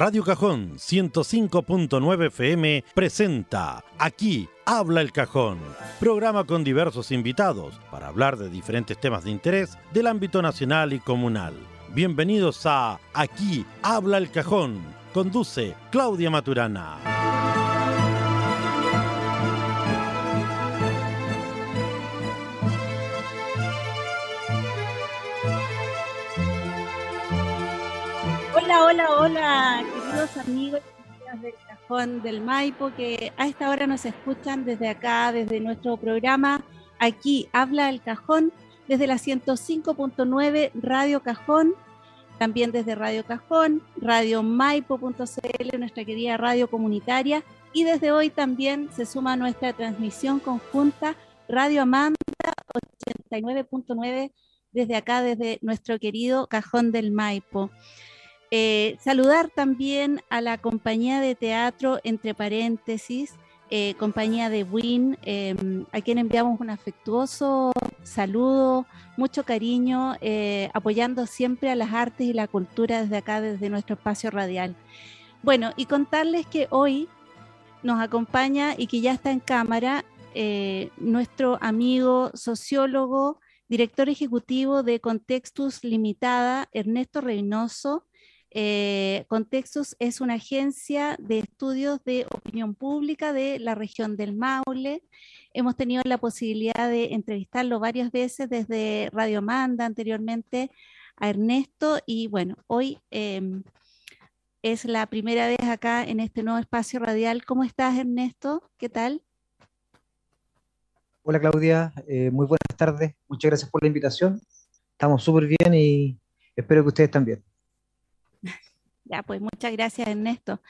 Radio Cajón 105.9 FM presenta Aquí habla el cajón, programa con diversos invitados para hablar de diferentes temas de interés del ámbito nacional y comunal. Bienvenidos a Aquí habla el cajón. Conduce Claudia Maturana. Hola, hola, hola, queridos amigos y amigas del Cajón del Maipo que a esta hora nos escuchan desde acá, desde nuestro programa. Aquí habla el Cajón desde la 105.9 Radio Cajón, también desde Radio Cajón, Radio Maipo.cl, nuestra querida radio comunitaria, y desde hoy también se suma nuestra transmisión conjunta Radio Amanda 89.9 desde acá, desde nuestro querido Cajón del Maipo. Eh, saludar también a la compañía de teatro, entre paréntesis, eh, compañía de Win, em, a quien enviamos un afectuoso saludo, mucho cariño, eh, apoyando siempre a las artes y la cultura desde acá, desde nuestro espacio radial. Bueno, y contarles que hoy nos acompaña y que ya está en cámara nuestro amigo sociólogo, director ejecutivo de Contextus Limitada, Ernesto Reynoso, eh, Contextos es una agencia de estudios de opinión pública de la región del Maule. Hemos tenido la posibilidad de entrevistarlo varias veces desde Radio Manda anteriormente a Ernesto y bueno, hoy em, es la primera vez acá en este nuevo espacio radial. ¿Cómo estás Ernesto? ¿Qué tal? Hola Claudia, eh, muy buenas tardes. Muchas gracias por la invitación. Estamos súper bien y espero que ustedes también. Ya, pues muchas gracias, Ernesto.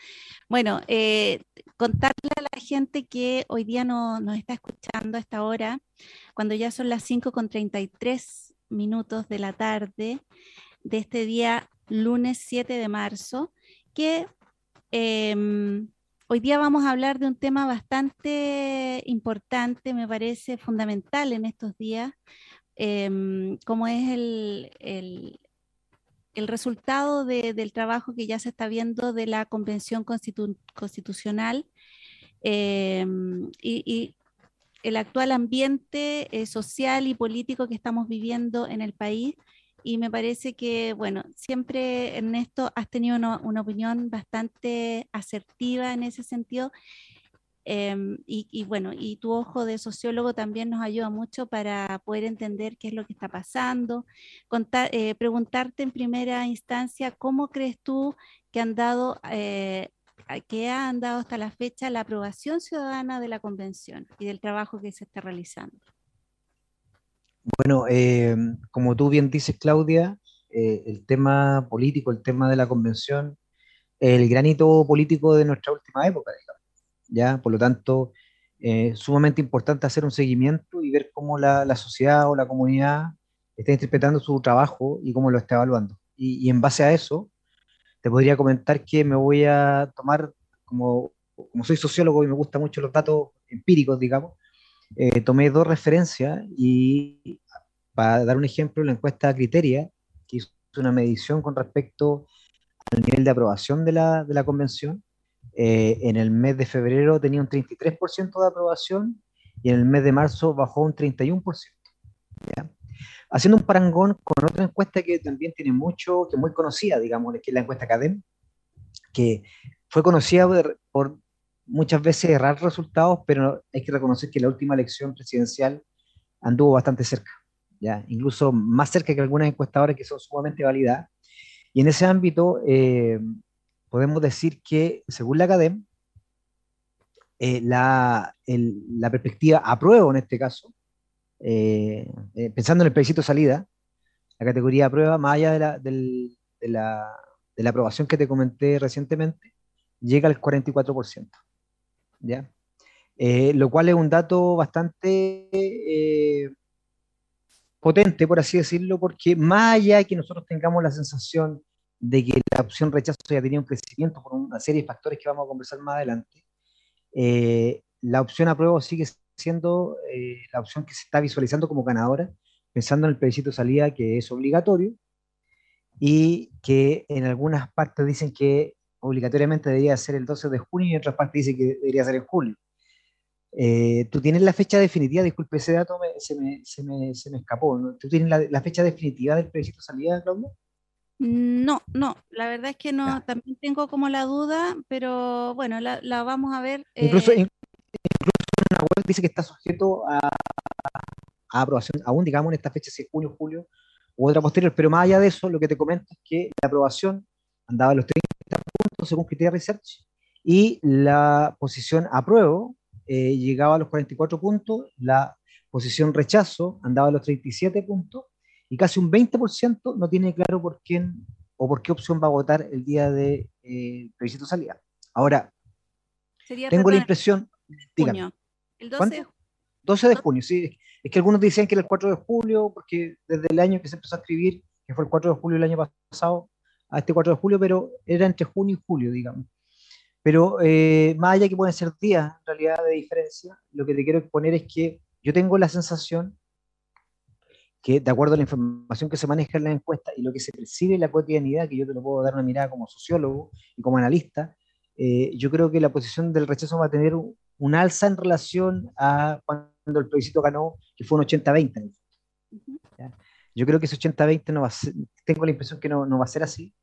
Bueno, eh, contarle a la gente que hoy día no, nos está escuchando a esta hora, cuando ya son las 5 con 33 minutos de la tarde de este día, lunes 7 de marzo, que em, hoy día vamos a hablar de un tema bastante importante, me parece fundamental en estos días, em, como es el resultado del trabajo que ya se está viendo de la Convención Constitucional em, y, el actual ambiente eh, social y político que estamos viviendo en el país. Y me parece que, bueno, siempre Ernesto has tenido una opinión bastante asertiva en ese sentido Em, y, bueno, y tu ojo de sociólogo también nos ayuda mucho para poder entender qué es lo que está pasando. Eh, preguntarte en primera instancia, ¿cómo crees tú que han dado, eh, que ha andado hasta la fecha la aprobación ciudadana de la convención y del trabajo que se está realizando? Bueno, eh, como tú bien dices, Claudia, el tema político, el tema de la convención, el granito político de nuestra última época, digamos ¿ya? Por lo tanto, eh, sumamente importante hacer un seguimiento y ver cómo la, la, sociedad o la comunidad está interpretando su trabajo y cómo lo está evaluando. Y, y, en base a eso, te podría comentar que me voy a tomar, como, como soy sociólogo y me gustan mucho los datos empíricos, digamos, eh, tomé dos referencias y para dar un ejemplo, la encuesta Criteria, que hizo una medición con respecto al nivel de aprobación de la, de la convención, eh, en el mes de febrero tenía un 33% de aprobación y en el mes de marzo bajó un 31%. Haciendo un parangón con otra encuesta que también tiene mucho, que es muy conocida, digamos, que es la encuesta CADEM, que fue conocida por, muchas veces errar resultados, pero hay que reconocer que la última elección presidencial anduvo bastante cerca, ¿ya? incluso más cerca que algunas encuestadoras que son sumamente válidas. Y en ese ámbito, eh, podemos decir que, según la academia, eh, la, perspectiva apruebo en este caso, eh, eh, pensando en el plebiscito salida, la categoría aprueba, más allá de la, aprobación que te comenté recientemente, llega al 44%. ¿ya? lo cual es un dato bastante potente, por así decirlo, porque más allá de que nosotros tengamos la sensación de que la opción rechazo ya tenía un crecimiento por una serie de factores que vamos a conversar más adelante, eh, la opción apruebo sigue siendo eh, la opción que se está visualizando como ganadora, pensando en el plebiscito de salida que es obligatorio y que en algunas partes dicen que obligatoriamente debería ser el 12 de junio y otra parte dice que debería ser en julio. Eh, ¿Tú tienes la fecha definitiva? Disculpe, ese dato se, me, se, me, se, me, escapó. ¿Tú tienes la, la fecha definitiva del plebiscito salida, Claudia? No, no, la verdad es que no, también tengo como la duda, pero bueno, la, la vamos a ver. Incluso, eh... incluso en una web dice que está sujeto a, a, aprobación, aún digamos en esta fecha, si es junio, julio u otra posterior, pero más allá de eso, lo que te comento es que la aprobación andaba a los 30 puntos según Criteria Research y la posición apruebo eh, llegaba a los 44 puntos, la posición rechazo andaba a los 37 puntos y casi un 20% no tiene claro por quién o por qué opción va a votar el día de eh, plebiscito salida. Ahora, Sería, tengo perdón, la impresión, dígame, el 12 de, 12 de junio, sí, es que algunos decían que era el 4 de julio, porque desde el año que se empezó a escribir, que fue el 4 de julio del año pasado, a este 4 de julio, pero era entre junio y julio, digamos. Pero eh, más allá que pueden ser días, en realidad, de diferencia, lo que te quiero exponer es que yo tengo la sensación que, de acuerdo a la información que se maneja en la encuesta y lo que se percibe en la cotidianidad, que yo te lo puedo dar una mirada como sociólogo y como analista, eh, yo creo que la posición del rechazo va a tener un, un alza en relación a cuando el plebiscito ganó, que fue un 80-20. Yo creo que ese 80-20 no va a ser, tengo la impresión que no, no va a ser así,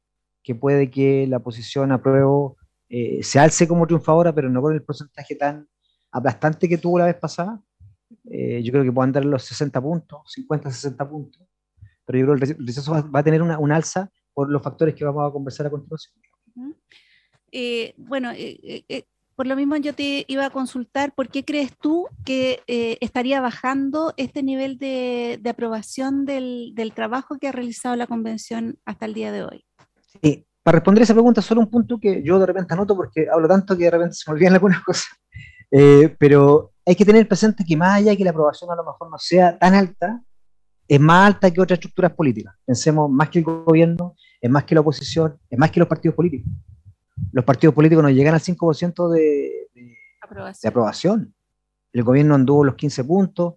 que puede que la posición a prueba eh, se alce como triunfadora, pero no con el porcentaje tan aplastante que tuvo la vez pasada. Eh, yo creo que puede andar en los 60 puntos, 50, 60 puntos, pero yo creo que el rechazo va, va a tener una, un alza por los factores que vamos a conversar a continuación. Eh, bueno, eh, eh, por lo mismo yo te iba a consultar, ¿por qué crees tú que eh, estaría bajando este nivel de, de aprobación del, del, trabajo que ha realizado la convención hasta el día de hoy? Sí, para responder esa pregunta, solo un punto que yo de repente anoto porque hablo tanto que de repente se me olvidan algunas cosas. Eh, pero hay que tener presente que más allá de que la aprobación a lo mejor no sea tan alta, es más alta que otras estructuras políticas. Pensemos más que el gobierno, es más que la oposición, es más que los partidos políticos. Los partidos políticos no llegan al 5% de, de, aprobación. de, aprobación. El gobierno anduvo los 15 puntos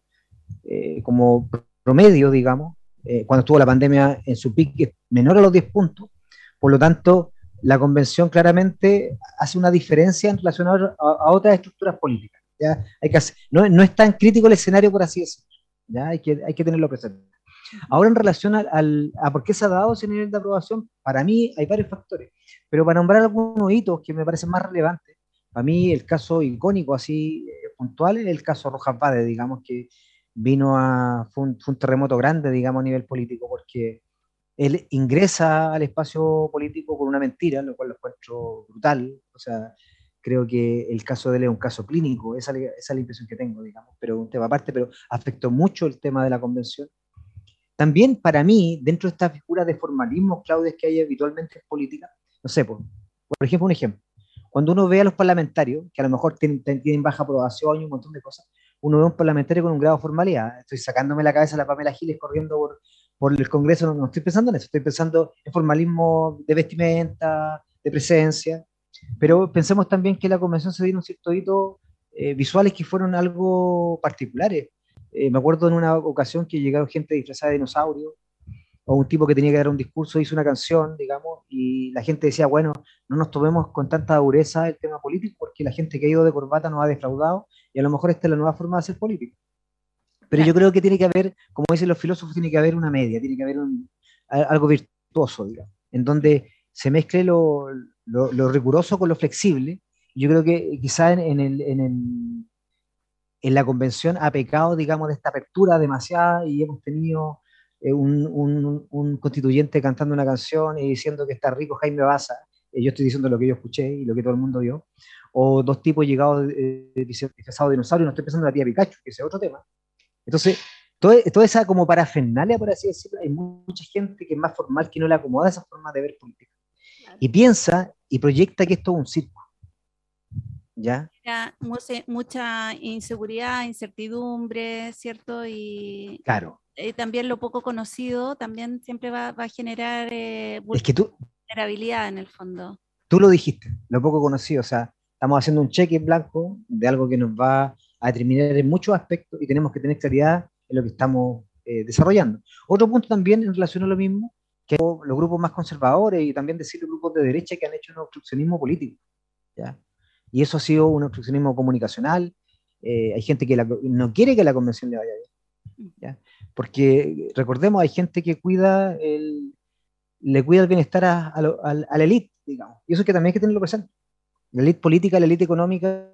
eh, como promedio, digamos, eh, cuando estuvo la pandemia en su pique menor a los 10 puntos. Por lo tanto, la convención claramente hace una diferencia en relación a, a otras estructuras políticas. ¿Ya? Hay que hacer, no, no, es tan crítico el escenario, por así decirlo. ¿ya? Hay, que, hay que tenerlo presente. Ahora, en relación al, al, a por qué se ha dado ese nivel de aprobación, para mí hay varios factores, pero para nombrar algunos hitos que me parecen más relevantes, para mí el caso icónico así eh, puntual es el caso Rojas Vade, digamos que vino a, fue un, fue un terremoto grande, digamos, a nivel político, porque él ingresa al espacio político con una mentira, lo cual lo encuentro brutal. O sea, creo que el caso de él es un caso clínico, esa, esa es la impresión que tengo, digamos, pero un tema aparte, pero afectó mucho el tema de la convención. También para mí, dentro de estas figuras de formalismo, Claudia, que hay habitualmente en política, no sé, por, por ejemplo, un ejemplo. Cuando uno ve a los parlamentarios, que a lo mejor tienen, tienen baja aprobación y un montón de cosas, uno ve a un parlamentario con un grado de formalidad. Estoy sacándome la cabeza la Pamela Giles corriendo por, por el Congreso, no, no, estoy pensando en eso, estoy pensando en formalismo de vestimenta, de presencia, pero pensemos también que la convención se dieron ciertos hitos eh, visuales que fueron algo particulares. Eh, me acuerdo en una ocasión que llegaron gente disfrazada de dinosaurio, o un tipo que tenía que dar un discurso, hizo una canción, digamos, y la gente decía, bueno, no nos tomemos con tanta dureza el tema político, porque la gente que ha ido de corbata nos ha defraudado, y a lo mejor esta es la nueva forma de hacer política. Pero yo creo que tiene que haber, como dicen los filósofos, tiene que haber una media, tiene que haber un, algo virtuoso, digamos, en donde se mezcle lo, lo, riguroso con lo flexible. Yo creo que quizá en, la convención ha pecado, digamos, de esta apertura demasiada y hemos tenido eh, un, constituyente cantando una canción y diciendo que está rico Jaime Baza. Eh, yo estoy diciendo lo que yo escuché y lo que todo el mundo vio. O dos tipos llegados eh, disfrazados de dinosaurio, no estoy pensando en la tía Pikachu, que ese es otro tema entonces, toda esa como parafernalia, por así decirlo, hay mucha gente que es más formal que no le acomoda esa forma de ver política. Y piensa y proyecta que esto es un circo. ¿Ya? Mucha, mucha inseguridad, incertidumbre, ¿cierto? Y, claro. y también lo poco conocido también siempre va, va a generar eh, es que tú, vulnerabilidad en el fondo. Tú lo dijiste, lo poco conocido, o sea, estamos haciendo un cheque en blanco de algo que nos va a determinar en muchos aspectos y tenemos que tener claridad en lo que estamos eh, desarrollando. Otro punto también en relación a lo mismo, que los grupos más conservadores y también decir los grupos de derecha que han hecho un obstruccionismo político. ¿ya? Y eso ha sido un obstruccionismo comunicacional. Eh, hay gente que no quiere que la convención le vaya bien. ¿ya? Porque recordemos, hay gente que cuida el, le cuida el bienestar a, la élite, digamos. Y eso es que también hay que tenerlo presente. La élite política, la élite económica,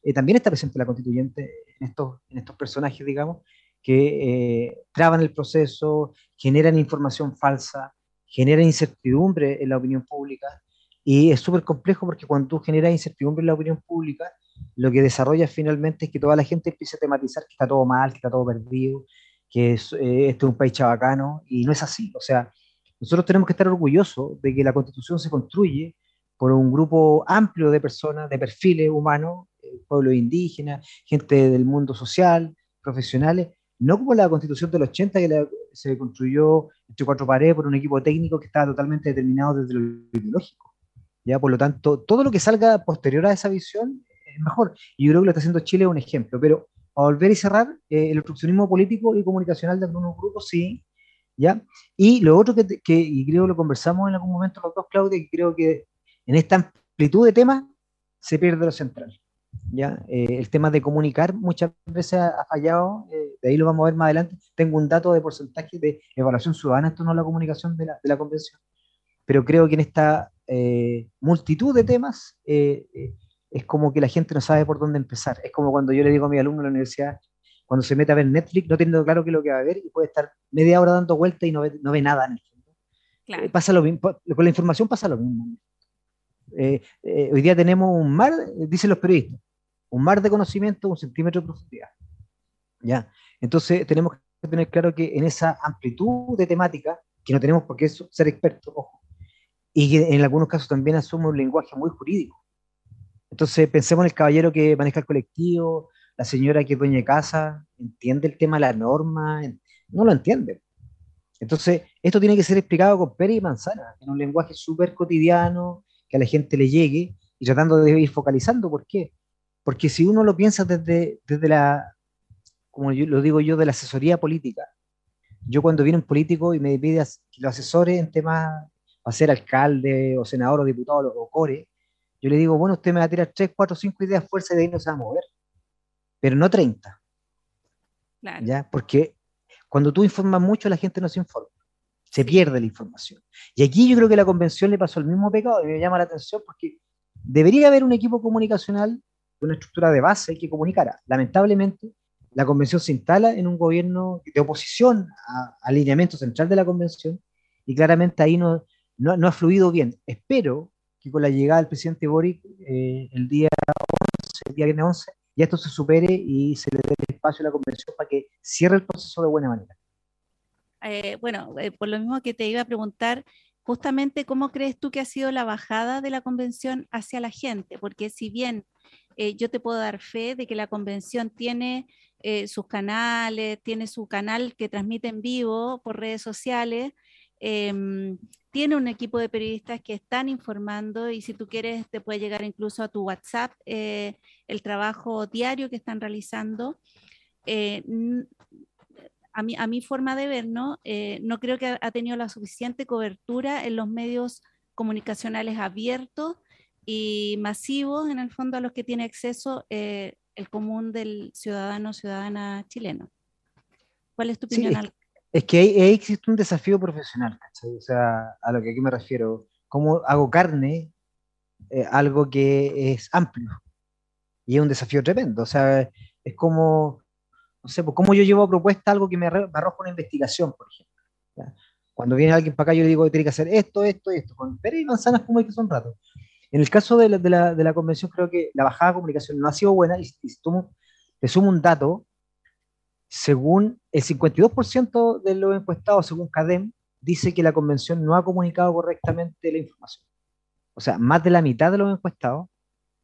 eh, también está presente la constituyente en estos, en estos personajes, digamos, que eh, traban el proceso, generan información falsa, generan incertidumbre en la opinión pública. Y es súper complejo porque cuando tú generas incertidumbre en la opinión pública, lo que desarrolla finalmente es que toda la gente empiece a tematizar que está todo mal, que está todo perdido, que es, eh, este es un país chabacano, y no es así. O sea, nosotros tenemos que estar orgullosos de que la constitución se construye por un grupo amplio de personas, de perfiles humanos, eh, pueblos indígenas, gente del mundo social, profesionales, no como la constitución del 80 que se construyó entre cuatro paredes por un equipo técnico que estaba totalmente determinado desde lo ideológico. ¿ya? Por lo tanto, todo lo que salga posterior a esa visión es mejor. Y yo creo que lo está haciendo Chile un ejemplo. Pero a volver y cerrar, eh, el obstruccionismo político y comunicacional de algunos grupos, sí. ¿ya? Y lo otro que, que, y creo lo conversamos en algún momento los dos, Claudia, que creo que en esta amplitud de temas se pierde lo central. ¿Ya? Eh, el tema de comunicar muchas veces ha, fallado, eh, de ahí lo vamos a ver más adelante. Tengo un dato de porcentaje de evaluación ciudadana, esto no es la comunicación de la, de la convención, pero creo que en esta eh, multitud de temas es como que la gente no sabe por dónde empezar. Es como cuando yo le digo a mi alumno en la universidad, cuando se mete a ver Netflix, no teniendo claro qué es lo que va a ver y puede estar media hora dando vueltas y no ve, no ve nada en el fondo. pasa lo mismo, con la información pasa lo mismo. hoy día tenemos un mar, dicen los periodistas, un mar de conocimiento, un centímetro de profundidad. ¿Ya? Entonces tenemos que tener claro que en esa amplitud de temática, que no tenemos por qué ser expertos, ojo, y que en algunos casos también asume un lenguaje muy jurídico. Entonces pensemos en el caballero que maneja el colectivo, la señora que es dueña de casa, entiende el tema la norma, no lo entiende. Entonces, esto tiene que ser explicado con pera y manzana, en un lenguaje súper cotidiano, que a la gente le llegue, y tratando de ir focalizando. ¿Por qué? Porque si uno lo piensa desde, desde la, como yo, lo digo yo, de la asesoría política, yo cuando viene un político y me pide que lo asesore en temas para ser alcalde o senador o diputado o core, yo le digo, bueno, usted me va a tirar 3, 4, 5 ideas fuerza y de ahí no se va a mover, pero no 30. Claro. ¿Ya? Porque cuando tú informas mucho, la gente no se informa, se pierde la información. Y aquí yo creo que la convención le pasó el mismo pecado y me llama la atención porque debería haber un equipo comunicacional una estructura de base que comunicara. Lamentablemente, la convención se instala en un gobierno de oposición al alineamiento central de la convención y claramente ahí no, no, ha fluido bien. Espero que con la llegada del presidente Boric eh, el día 11, el día 11, ya esto se supere y se le dé espacio a la convención para que cierre el proceso de buena manera. Eh, bueno, eh, por lo mismo que te iba a preguntar, justamente cómo crees tú que ha sido la bajada de la convención hacia la gente, porque si bien eh, yo te puedo dar fe de que la convención tiene eh, sus canales, tiene su canal que transmite en vivo por redes sociales, em, tiene un equipo de periodistas que están informando y si tú quieres te puede llegar incluso a tu WhatsApp eh, el trabajo diario que están realizando. a, mi, a mi forma de ver, ¿no? no creo que ha tenido la suficiente cobertura en los medios comunicacionales abiertos y masivos, en el fondo, a los que tiene acceso eh, el común del ciudadano ciudadana chileno. ¿Cuál es tu opinión? es, que ahí, existe un desafío profesional, O sea, a lo que aquí me refiero, ¿cómo hago carne eh, algo que es amplio? Y es un desafío tremendo, o sea, es como, no sé, pues cómo yo llevo a propuesta algo que me, arroja una investigación, por ejemplo. Cuando viene alguien para acá, yo le digo que tiene que hacer esto, esto, esto, con pera y manzanas como hay que son rato. En el caso de la, convención, creo que la bajada de comunicación no ha sido buena y, y te sumo un dato, según el 52% de los encuestados, según CADEM, dice que la convención no ha comunicado correctamente la información. O sea, más de la mitad de los encuestados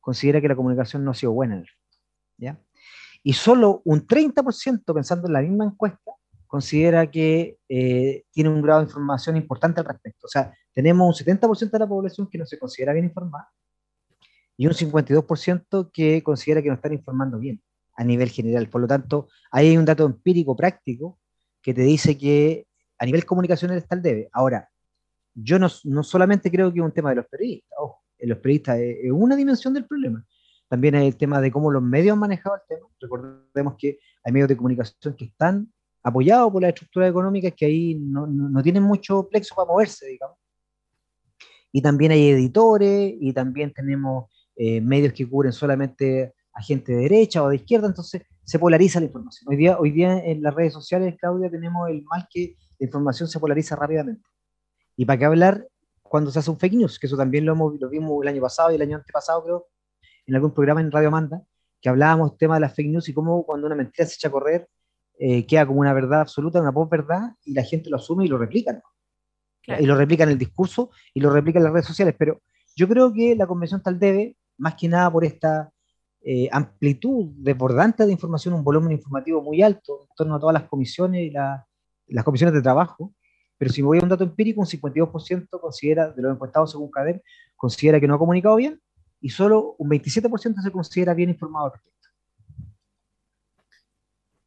considera que la comunicación no ha sido buena. ¿ya? Y solo un 30%, pensando en la misma encuesta, considera que eh, tiene un grado de información importante al respecto. O sea, tenemos un 70% de la población que no se considera bien informada y un 52% que considera que no están informando bien a nivel general. Por lo tanto, hay un dato empírico práctico que te dice que a nivel comunicacional está el debe. Ahora, yo no, no, solamente creo que es un tema de los periodistas, ojo, los periodistas es, una dimensión del problema. También hay el tema de cómo los medios han manejado el tema. Recordemos que hay medios de comunicación que están apoyados por las estructuras económicas que ahí no, no, tienen mucho plexo para moverse, digamos. Y también hay editores y también tenemos eh, medios que cubren solamente a gente de derecha o de izquierda, entonces se polariza la información. Hoy día, hoy día en las redes sociales, Claudia, tenemos el mal que la información se polariza rápidamente. ¿Y para qué hablar cuando se hace un fake news? Que eso también lo, hemos, lo vimos el año pasado y el año antepasado, creo, en algún programa en Radio Amanda, que hablábamos tema de las fake news y cómo cuando una mentira se echa a correr, eh, queda como una verdad absoluta, una verdad y la gente lo asume y lo replica. Y lo replica en el discurso y lo replica en las redes sociales. Pero yo creo que la convención tal debe, más que nada por esta eh, amplitud desbordante de información, un volumen informativo muy alto en torno a todas las comisiones y las comisiones de trabajo, pero si me voy a un dato empírico, un 52% considera, de los encuestados según CADEM, considera que no ha comunicado bien y solo un 27% se considera bien informado al respecto.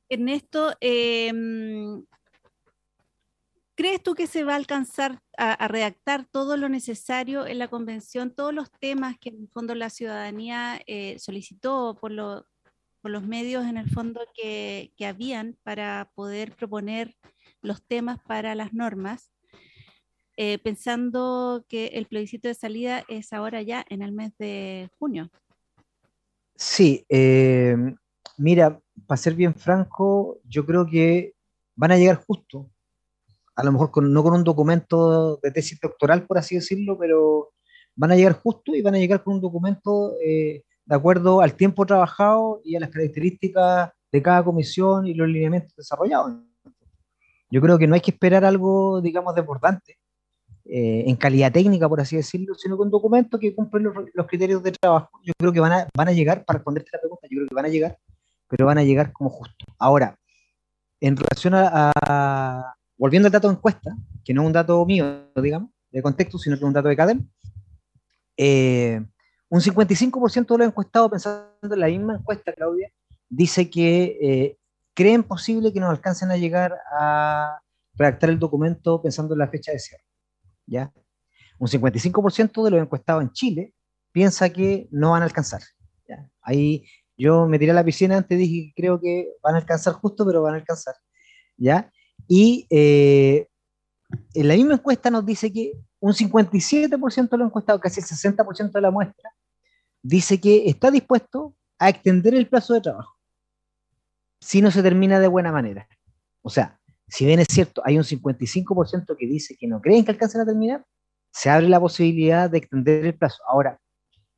Ernesto, em, ¿crees tú que se va a alcanzar a, redactar todo lo necesario en la convención, todos los temas que en el fondo la ciudadanía eh, solicitó por, los medios en el fondo que, habían para poder proponer los temas para las normas, eh, pensando que el plebiscito de salida es ahora ya en el mes de junio. Sí, eh, mira, para ser bien franco, yo creo que van a llegar justo, a lo mejor no con un documento de tesis doctoral, por así decirlo, pero van a llegar justo y van a llegar con un documento eh, de acuerdo al tiempo trabajado y a las características de cada comisión y los lineamientos desarrollados. Yo creo que no hay que esperar algo, digamos, desbordante eh, en calidad técnica, por así decirlo, sino con documentos que cumplen los, criterios de trabajo. Yo creo que van a, van a llegar, para responderte la pregunta, yo creo que van a llegar, pero van a llegar como justo. Ahora, en relación a, volviendo al dato de encuesta, que no es un dato mío, digamos, de contexto, sino que es un dato de CADEM, eh, un 55% de los encuestados, pensando en la misma encuesta, Claudia, dice que eh, creen posible que nos alcancen a llegar a redactar el documento pensando en la fecha de cierre. ¿ya? Un 55% de los encuestados en Chile piensa que no van a alcanzar. ¿ya? Ahí yo me tiré a la piscina antes, dije creo que van a alcanzar justo, pero van a alcanzar. ¿ya? Y eh, en la misma encuesta nos dice que un 57% de los encuestados, casi el 60% de la muestra, dice que está dispuesto a extender el plazo de trabajo si no se termina de buena manera. O sea, si bien es cierto, hay un 55% que dice que no creen que alcancen a terminar, se abre la posibilidad de extender el plazo. Ahora,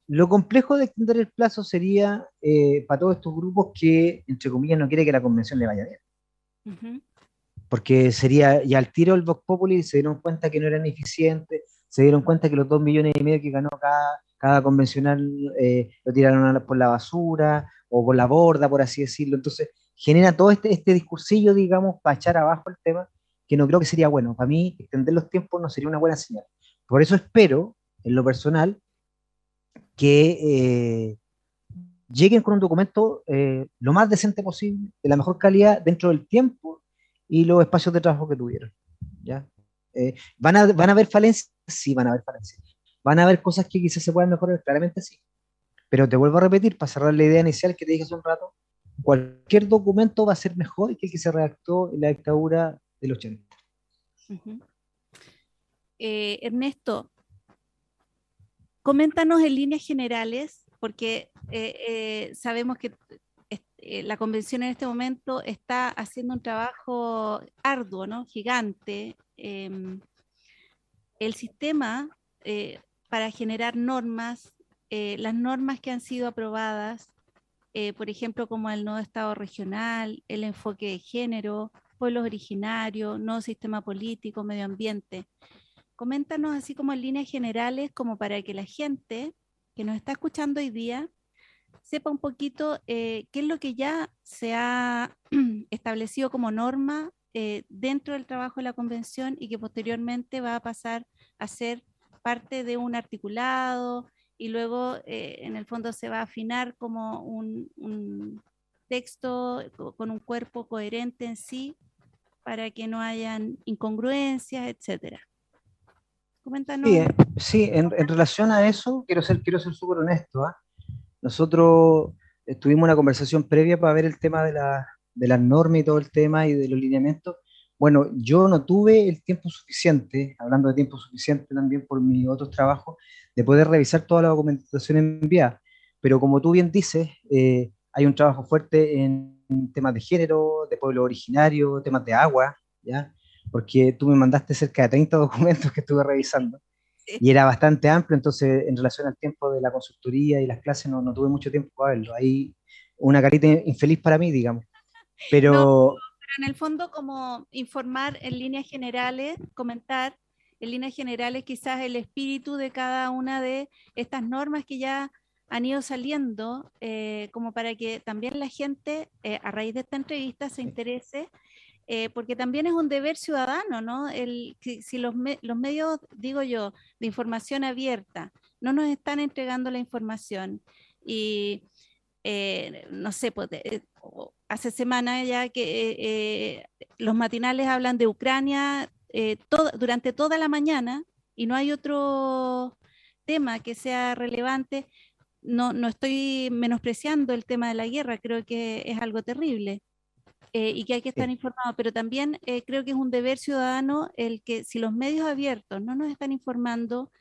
lo complejo de extender el plazo sería eh, para todos estos grupos que, entre comillas, no quiere que la convención le vaya bien. Porque sería, y al tiro el Vox Populi se dieron cuenta que no eran eficientes, se dieron cuenta que los dos millones y medio que ganó cada, cada convencional eh, lo tiraron por la basura o por la borda, por así decirlo. Entonces, genera todo este, este discursillo, digamos, para echar abajo el tema, que no creo que sería bueno. Para mí, extender los tiempos no sería una buena señal. Por eso espero, en lo personal, que eh, lleguen con un documento eh, lo más decente posible, de la mejor calidad, dentro del tiempo y los espacios de trabajo que tuvieron. ¿ya? Eh, ¿van, a, ¿Van a haber falencias? Sí, van a haber falencias. ¿Van a haber cosas que quizás se puedan mejorar? Claramente sí. Pero te vuelvo a repetir, para cerrar la idea inicial que te dije hace un rato, cualquier documento va a ser mejor que el que se redactó en la dictadura del 80. Eh, Ernesto, coméntanos en líneas generales, porque eh, eh, sabemos que la convención en este momento está haciendo un trabajo arduo, ¿no? gigante. Em, el sistema para generar normas, las normas que han sido aprobadas, eh, por ejemplo, como el nuevo Estado regional, el enfoque de género, pueblos originarios, nuevo sistema político, medio ambiente. Coméntanos así como en líneas generales, como para que la gente que nos está escuchando hoy día sepa un poquito eh, qué es lo que ya se ha establecido como norma eh, dentro del trabajo de la convención y que posteriormente va a pasar a ser parte de un articulado, y luego eh, en el fondo se va a afinar como un, texto con un cuerpo coherente en sí para que no hayan incongruencias, etcétera. Coméntanos. Sí, eh, en, relación a eso, quiero ser quiero ser súper honesto. ¿ah? Nosotros tuvimos una conversación previa para ver el tema de, la, de las normas y todo el tema y de los lineamientos. Bueno, yo no tuve el tiempo suficiente, hablando de tiempo suficiente también por mis otros trabajos, de poder revisar toda la documentación enviada. Pero como tú bien dices, eh, hay un trabajo fuerte en temas de género, de pueblo originario, temas de agua, ¿ya? Porque tú me mandaste cerca de 30 documentos que estuve revisando y era bastante amplio, entonces en relación al tiempo de la consultoría y las clases no, no tuve mucho tiempo para verlo. Hay una carita infeliz para mí, digamos. Pero... pero en el fondo como informar en líneas generales, comentar en líneas generales quizás el espíritu de cada una de estas normas que ya han ido saliendo, eh, como para que también la gente, eh, a raíz de esta entrevista, se interese, eh, porque también es un deber ciudadano, ¿no? El, si, los, los, medios, digo yo, de información abierta, no nos están entregando la información y, no sé, pues, hace semanas ya que los matinales hablan de Ucrania durante toda la mañana y no hay otro tema que sea relevante no, no estoy menospreciando el tema de la guerra, creo que es algo terrible. Eh, y que hay que estar informado, pero también eh, creo que es un deber ciudadano el que si los medios abiertos no nos están informando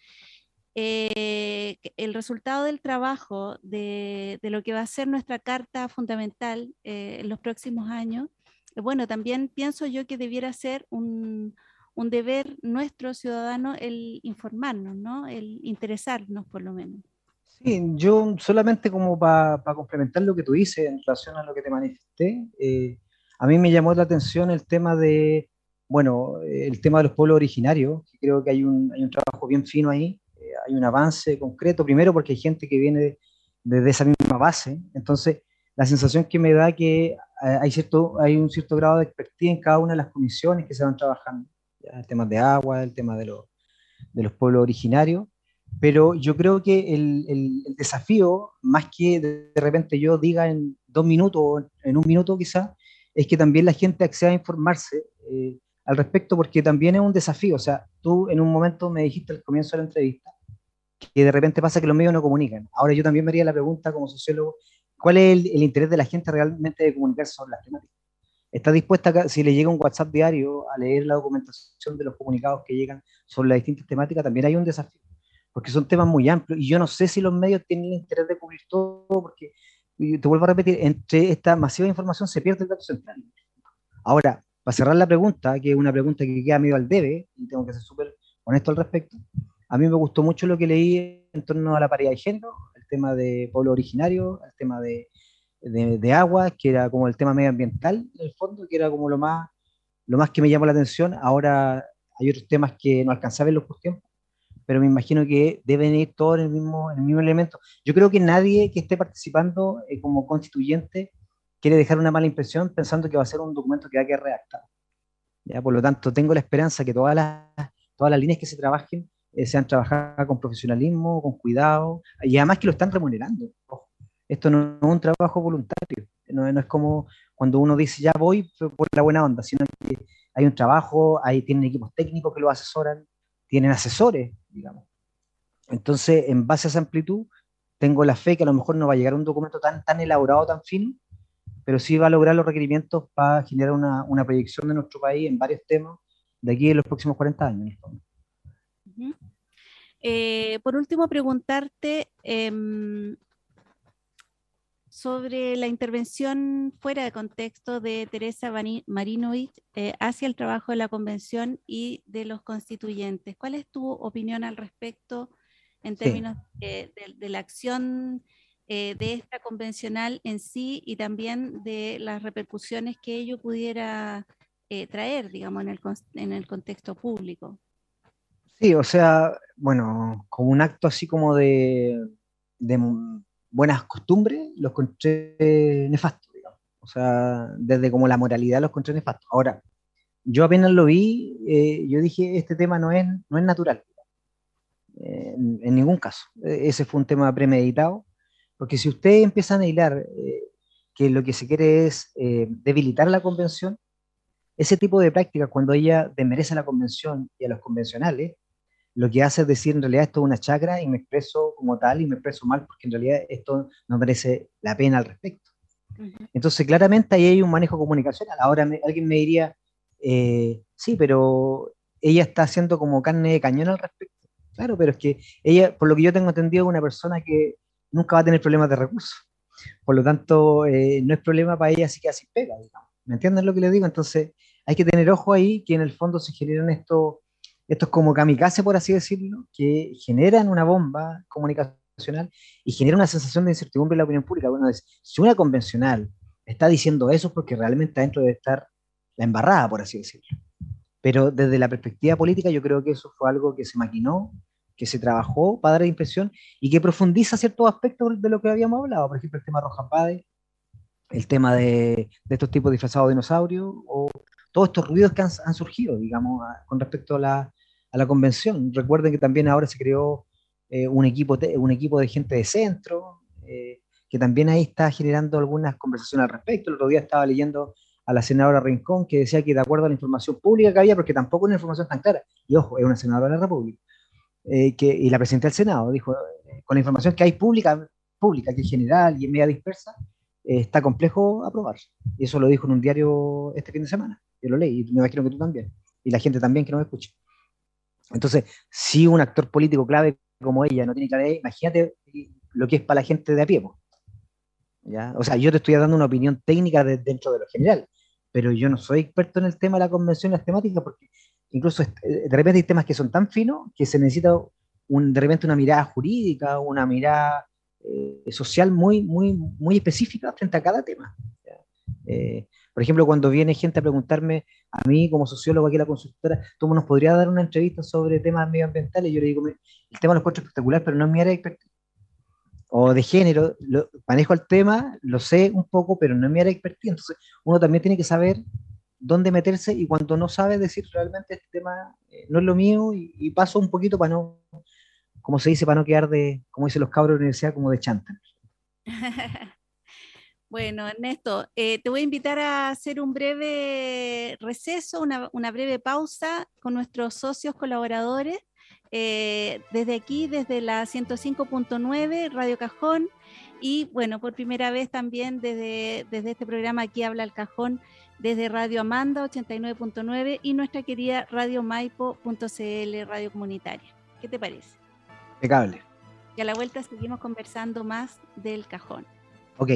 eh, el resultado del trabajo de, de, lo que va a ser nuestra carta fundamental en los próximos años, bueno, también pienso yo que debiera ser un, un deber nuestro ciudadano el informarnos, ¿no? el interesarnos por lo menos. Sí, yo solamente como para complementar lo que tú dices en relación a lo que te manifesté, eh, a mí me llamó la atención el tema de, bueno, el tema de los pueblos originarios, creo que hay un, hay un trabajo bien fino ahí, eh, hay un avance concreto, primero porque hay gente que viene desde esa misma base, entonces la sensación que me da que eh, hay, cierto, hay un cierto grado de expertise en cada una de las comisiones que se van trabajando, el tema de agua, el tema de, de los pueblos originarios, pero yo creo que el, el, desafío, más que de, repente yo diga en dos minutos, en un minuto quizás, es que también la gente acceda a informarse eh, al respecto, porque también es un desafío. O sea, tú en un momento me dijiste al comienzo de la entrevista que de repente pasa que los medios no comunican. Ahora yo también me haría la pregunta como sociólogo, ¿cuál es el, el interés de la gente realmente de comunicarse sobre las temáticas? ¿Está dispuesta, si le llega un WhatsApp diario, a leer la documentación de los comunicados que llegan sobre las distintas temáticas? También hay un desafío porque son temas muy amplios y yo no sé si los medios tienen interés de cubrir todo, porque te vuelvo a repetir, entre esta masiva información se pierde el dato central. Ahora, para cerrar la pregunta, que es una pregunta que queda medio al debe, y tengo que ser súper honesto al respecto, a mí me gustó mucho lo que leí en torno a la paridad de género, el tema de pueblo originario, el tema de, de, agua, que era como el tema medioambiental, en el fondo, que era como lo más, lo más que me llamó la atención. Ahora hay otros temas que no alcanzaba a verlos por tiempo, pero me imagino que deben ir todos en el mismo, en el mismo elemento. Yo creo que nadie que esté participando eh, como constituyente quiere dejar una mala impresión pensando que va a ser un documento que va a quedar redactado. ¿ya? Por lo tanto, tengo la esperanza que todas las, todas las líneas que se trabajen eh, sean trabajadas con profesionalismo, con cuidado, y además que lo están remunerando. Esto no, es un trabajo voluntario, no, no, es como cuando uno dice ya voy por la buena onda, sino que hay un trabajo, hay, tienen equipos técnicos que lo asesoran, tienen asesores, digamos. Entonces, en base a esa amplitud, tengo la fe que a lo mejor no va a llegar un documento tan, tan elaborado, tan fino, pero sí va a lograr los requerimientos para generar una, una proyección de nuestro país en varios temas de aquí en los próximos 40 años. Eh, por último, preguntarte, em, sobre la intervención fuera de contexto de Teresa Marinovich eh, hacia el trabajo de la convención y de los constituyentes. ¿Cuál es tu opinión al respecto en términos de, la acción eh, de esta convencional en sí y también de las repercusiones que ello pudiera eh, traer, digamos, en el, en el contexto público? Sí, o sea, bueno, como un acto así como de, de buenas costumbres, los encontré nefastos, digamos. O sea, desde como la moralidad los encontré nefastos. Ahora, yo apenas lo vi, eh, yo dije, este tema no es, no es natural. Eh, en, ningún caso. E, ese fue un tema premeditado. Porque si ustedes empiezan a hilar eh, que lo que se quiere es debilitar la convención, ese tipo de prácticas, cuando ella desmerece a la convención y a los convencionales, lo que hace es decir, en realidad esto es una chacra y me expreso como tal y me expreso mal porque en realidad esto no merece la pena al respecto. Entonces, claramente ahí hay un manejo comunicacional. Ahora alguien me diría, eh, sí, pero ella está haciendo como carne de cañón al respecto. Claro, pero es que ella, por lo que yo tengo entendido, es una persona que nunca va a tener problemas de recursos. Por lo tanto, eh, no es problema para ella así que así pega, digamos. ¿Me entienden lo que le digo? Entonces, hay que tener ojo ahí que en el fondo se generan estos, estos como kamikaze, por así decirlo, que generan una bomba comunicacional y generan una sensación de incertidumbre en la opinión pública. Bueno, si una convencional está diciendo eso, es porque realmente adentro debe estar la embarrada, por así decirlo. Pero desde la perspectiva política, yo creo que eso fue algo que se maquinó, que se trabajó para dar la impresión y que profundiza ciertos aspectos de lo que habíamos hablado. Por ejemplo, el tema Roja Pade, el tema de, de estos tipos disfrazados de dinosaurios o todos estos ruidos que han surgido, digamos, con respecto a la, a la, convención. Recuerden que también ahora se creó eh, un, equipo un equipo de gente de centro, eh, que también ahí está generando algunas conversaciones al respecto. El otro día estaba leyendo a la senadora Rincón que decía que de acuerdo a la información pública que había, porque tampoco es una información tan clara, y ojo, es una senadora de la República, eh, que, y la presidenta del Senado dijo, con la información que hay pública, pública que es general y en media dispersa, está complejo aprobar. Y eso lo dijo en un diario este fin de semana. Yo lo leí y me imagino que tú también. Y la gente también que no me escucha. Entonces, si un actor político clave como ella no tiene claridad, imagínate lo que es para la gente de a pie. O sea, yo te estoy dando una opinión técnica dentro de lo general, pero yo no soy experto en el tema de la convención y las temáticas, porque incluso de repente hay temas que son tan finos que se necesita de repente una mirada jurídica, una mirada eh, social muy, muy, muy específica frente a cada tema. Eh, por ejemplo, cuando viene gente a preguntarme a mí como sociólogo aquí en la consultora, ¿cómo nos podría dar una entrevista sobre temas medioambientales? Yo le digo, el tema lo encuentro espectacular, pero no es mi área de expertise. O de género, manejo el tema, lo sé un poco, pero no es mi área de expertise. Entonces, uno también tiene que saber dónde meterse y cuando no sabe decir realmente este tema eh, no es lo mío y, paso un poquito para no, como se dice, para no quedar de, como dicen los cabros de la universidad, como de chanta. bueno, Ernesto, eh, te voy a invitar a hacer un breve receso, una, breve pausa con nuestros socios colaboradores. Eh, desde aquí, desde la 105.9, Radio Cajón, y bueno, por primera vez también desde, desde este programa aquí habla el cajón, desde Radio Amanda 89.9 y nuestra querida Radio Maipo.cl, radio comunitaria. ¿Qué te parece? Impecable. Y a la vuelta seguimos conversando más del cajón. Ok.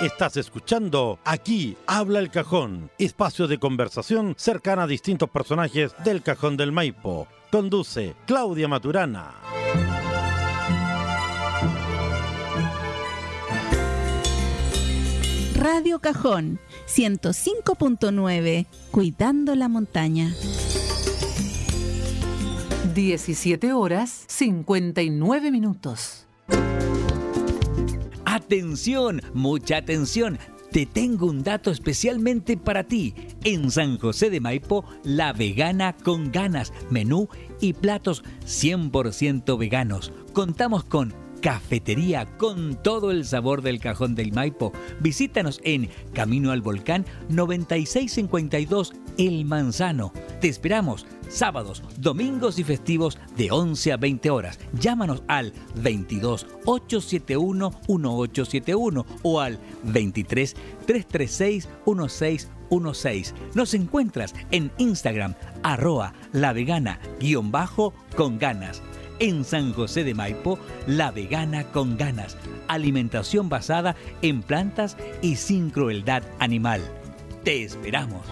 Estás escuchando Aquí habla el cajón, espacio de conversación cercana a distintos personajes del cajón del Maipo. Conduce Claudia Maturana. Radio Cajón 105.9, cuidando la montaña. 17 horas 59 minutos. Atención, mucha atención. Te tengo un dato especialmente para ti. En San José de Maipo, la vegana con ganas, menú y platos 100% veganos. Contamos con cafetería con todo el sabor del cajón del Maipo. Visítanos en Camino al Volcán 9652 El Manzano. Te esperamos sábados, domingos y festivos de 11 a 20 horas. Llámanos al 22 871 1871 o al 23 336 1616. Nos encuentras en Instagram arroba la vegana guion bajo con ganas en San José de Maipo, la vegana con ganas. Alimentación basada en plantas y sin crueldad animal. Te esperamos.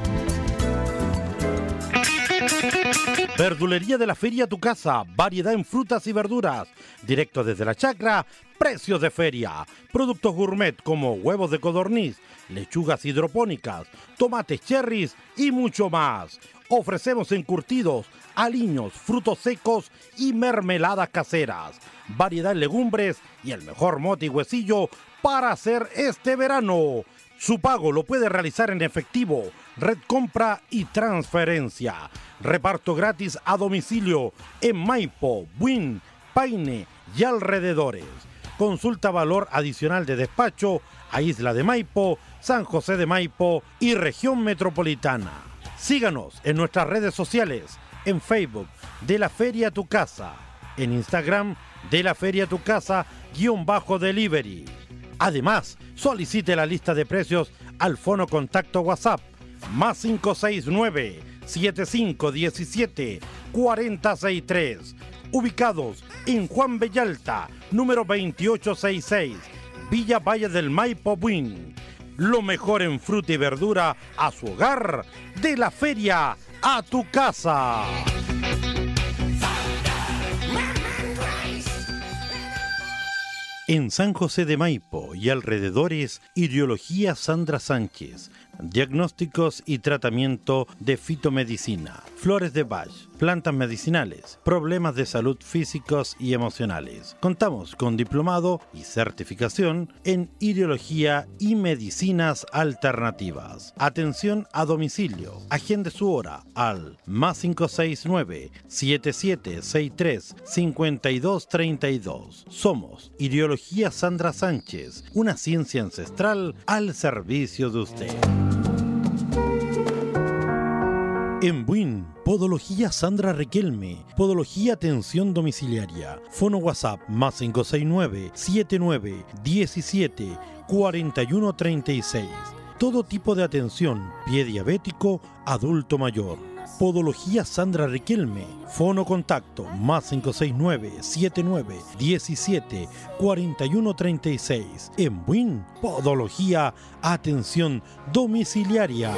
Verdulería de la Feria a tu casa, variedad en frutas y verduras. Directo desde la chacra, precios de feria. Productos gourmet como huevos de codorniz, lechugas hidropónicas, tomates cherries y mucho más. Ofrecemos encurtidos, aliños, frutos secos y mermeladas caseras, variedad de legumbres y el mejor mote y huesillo para hacer este verano. Su pago lo puede realizar en efectivo, red compra y transferencia. Reparto gratis a domicilio en Maipo, Buin, Paine y alrededores. Consulta valor adicional de despacho a Isla de Maipo, San José de Maipo y región metropolitana. Síganos en nuestras redes sociales en Facebook de la Feria Tu Casa, en Instagram de la Feria Tu Casa guion bajo delivery. Además, solicite la lista de precios al fono contacto WhatsApp más 569 7517 463 ubicados en Juan Bellalta, número 2866, Villa Valle del Maipo Buin. Lo mejor en fruta y verdura a su hogar, de la feria a tu casa. En San José de Maipo y alrededores, Ideología Sandra Sánchez diagnósticos y tratamiento de fitomedicina, flores de Bach, plantas medicinales, problemas de salud físicos y emocionales. Contamos con diplomado y certificación en ideología y medicinas alternativas. Atención a domicilio. Agende su hora al más 569 7763 5232. Somos Ideología Sandra Sánchez, una ciencia ancestral al servicio de usted. En Buin, Podología Sandra Requelme, Podología Atención Domiciliaria, Fono WhatsApp más 569 79 17 41 36. Todo tipo de atención, pie diabético, adulto mayor. Podología Sandra Riquelme. Fono contacto más 569 79 17 41 36. En Buin, Podología Atención Domiciliaria.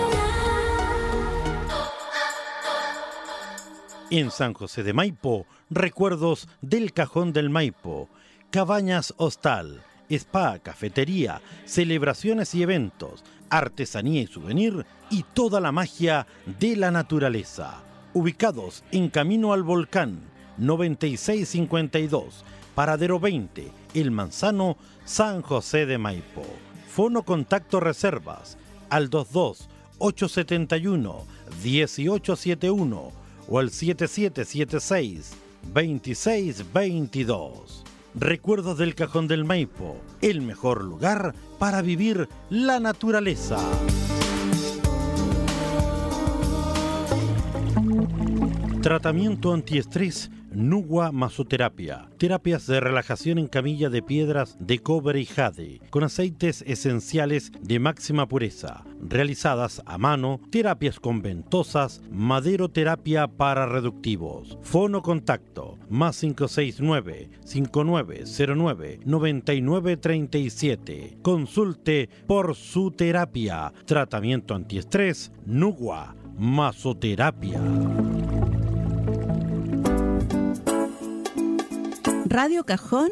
En San José de Maipo, recuerdos del Cajón del Maipo, Cabañas Hostal, spa, cafetería, celebraciones y eventos, artesanía y souvenir y toda la magia de la naturaleza. Ubicados en Camino al Volcán, 9652, Paradero 20, El Manzano, San José de Maipo. Fono Contacto Reservas al 22 871 1871 o al 7776 2622. Recuerdos del Cajón del Maipo, el mejor lugar para vivir la naturaleza. Tratamiento antiestrés Nugua Masoterapia. Terapias de relajación en camilla de piedras de cobre y jade, con aceites esenciales de máxima pureza. Realizadas a mano, terapias con ventosas, maderoterapia para reductivos. Fono contacto, más 569-5909-9937. Consulte por su terapia. Tratamiento antiestrés, Nugua Masoterapia. Radio Cajón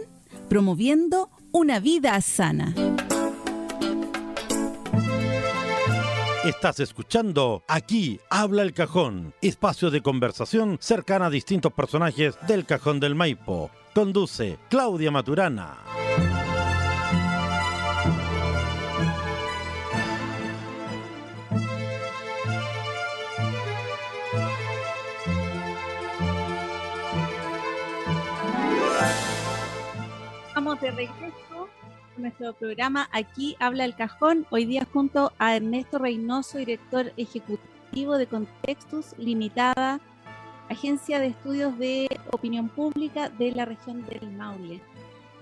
promoviendo una vida sana. Estás escuchando Aquí habla el cajón, espacio de conversación cercana a distintos personajes del cajón del Maipo. Conduce Claudia Maturana. De regreso nuestro programa Aquí habla el cajón, hoy día junto a Ernesto Reynoso, director ejecutivo de Contextus Limitada, agencia de estudios de opinión pública de la región del Maule.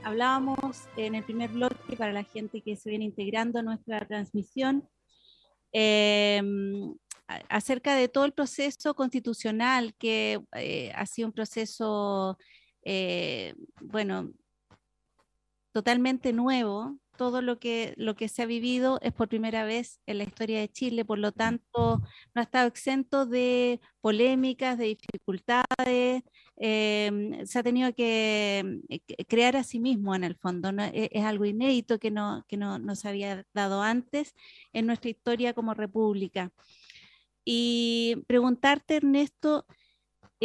Hablábamos en el primer bloque para la gente que se viene integrando a nuestra transmisión em, acerca de todo el proceso constitucional que eh, ha sido un proceso, eh, bueno, totalmente nuevo. Todo lo que, lo que se ha vivido es por primera vez en la historia de Chile, por lo tanto, no ha estado exento de polémicas, de dificultades. Em, se ha tenido que eh, crear a sí mismo en el fondo. E, es, algo inédito que, no, que no, no se había dado antes en nuestra historia como república. Y preguntarte, Ernesto,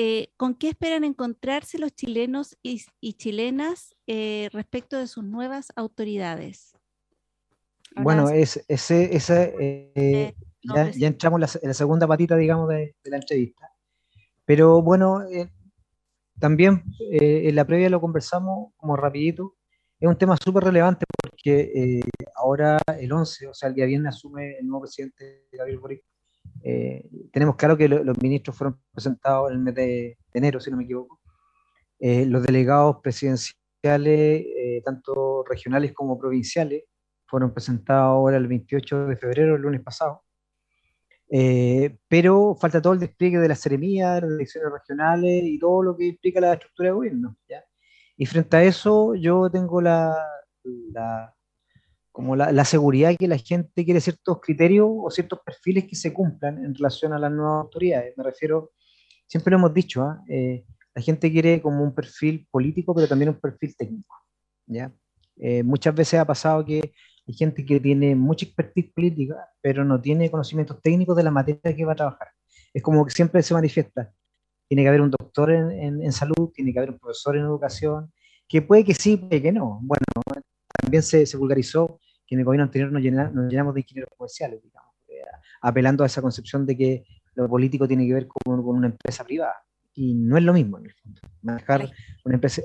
eh, ¿Con qué esperan encontrarse los chilenos y, chilenas eh, respecto de sus nuevas autoridades? bueno, es, ese, eh, ya, entramos en la, segunda patita, digamos, de, la entrevista. Pero bueno, también en la previa lo conversamos como rapidito. Es un tema súper relevante porque ahora el 11, o sea, el día viernes asume el nuevo presidente Gabriel Boric Eh, tenemos claro que los ministros fueron presentados en el mes de, enero, si no me equivoco. Eh, los delegados presidenciales, eh, tanto regionales como provinciales, fueron presentados ahora el 28 de febrero, el lunes pasado. pero falta todo el despliegue de la seremía, de las elecciones regionales y todo lo que implica la estructura de gobierno. ¿ya? Y frente a eso, yo tengo la, la como la, seguridad que la gente quiere ciertos criterios o ciertos perfiles que se cumplan en relación a las nuevas autoridades. Me refiero, siempre lo hemos dicho, ¿ah? eh, la gente quiere como un perfil político, pero también un perfil técnico. ¿ya? Eh, muchas veces ha pasado que hay gente que tiene mucha expertise política, pero no tiene conocimientos técnicos de la materia que va a trabajar. Es como que siempre se manifiesta. Tiene que haber un doctor en, en salud, tiene que haber un profesor en educación, que puede que sí, puede que no. Bueno, también se, se vulgarizó que en el gobierno anterior nos, llenamos de ingenieros comerciales, digamos, eh, apelando a esa concepción de que lo político tiene que ver con, una empresa privada. Y no es lo mismo, en el fondo. Manejar una empresa.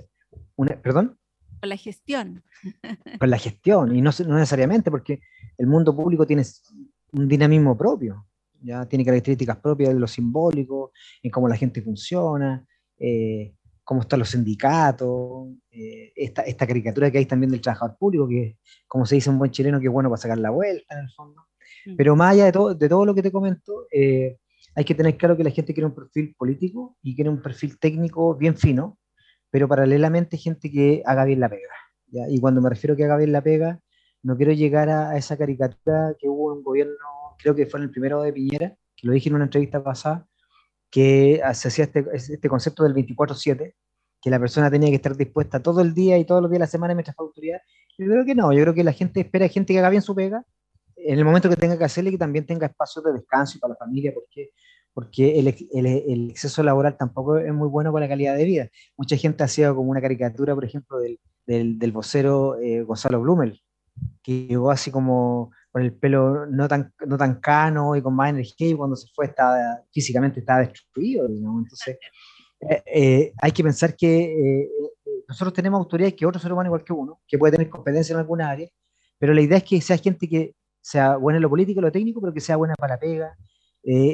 ¿Perdón? Con la gestión. Con la gestión, y no, no necesariamente, porque el mundo público tiene un dinamismo propio, ya tiene características propias de lo simbólico, en cómo la gente funciona, eh, cómo están los sindicatos, eh, esta, esta, caricatura que hay también del trabajador público, que como se dice un buen chileno, que es bueno para sacar la vuelta en el fondo. Mm. Pero más allá de todo, de todo lo que te comento, eh, hay que tener claro que la gente quiere un perfil político y quiere un perfil técnico bien fino, pero paralelamente gente que haga bien la pega. ¿ya? Y cuando me refiero a que haga bien la pega, no quiero llegar a, esa caricatura que hubo en un gobierno, creo que fue en el primero de Piñera, que lo dije en una entrevista pasada, que se hacía este, este concepto del 24-7, que la persona tenía que estar dispuesta todo el día y todos los días de la semana mientras fue autoridad. Yo creo que no, yo creo que la gente espera gente que haga bien su pega, en el momento que tenga que hacerle, que también tenga espacio de descanso y para la familia, porque, porque el, el, el, exceso laboral tampoco es muy bueno para la calidad de vida. Mucha gente ha sido como una caricatura, por ejemplo, del, del, del vocero eh, Gonzalo Blumel, que llegó así como con el pelo no tan, no tan cano y con más energía, y cuando se fue estaba, físicamente estaba destruido, Entonces, eh, eh, hay que pensar que eh, nosotros tenemos autoridades que otros seres humanos igual que uno, que puede tener competencia en alguna área, pero la idea es que sea gente que sea buena en lo político, en lo técnico, pero que sea buena para la pega,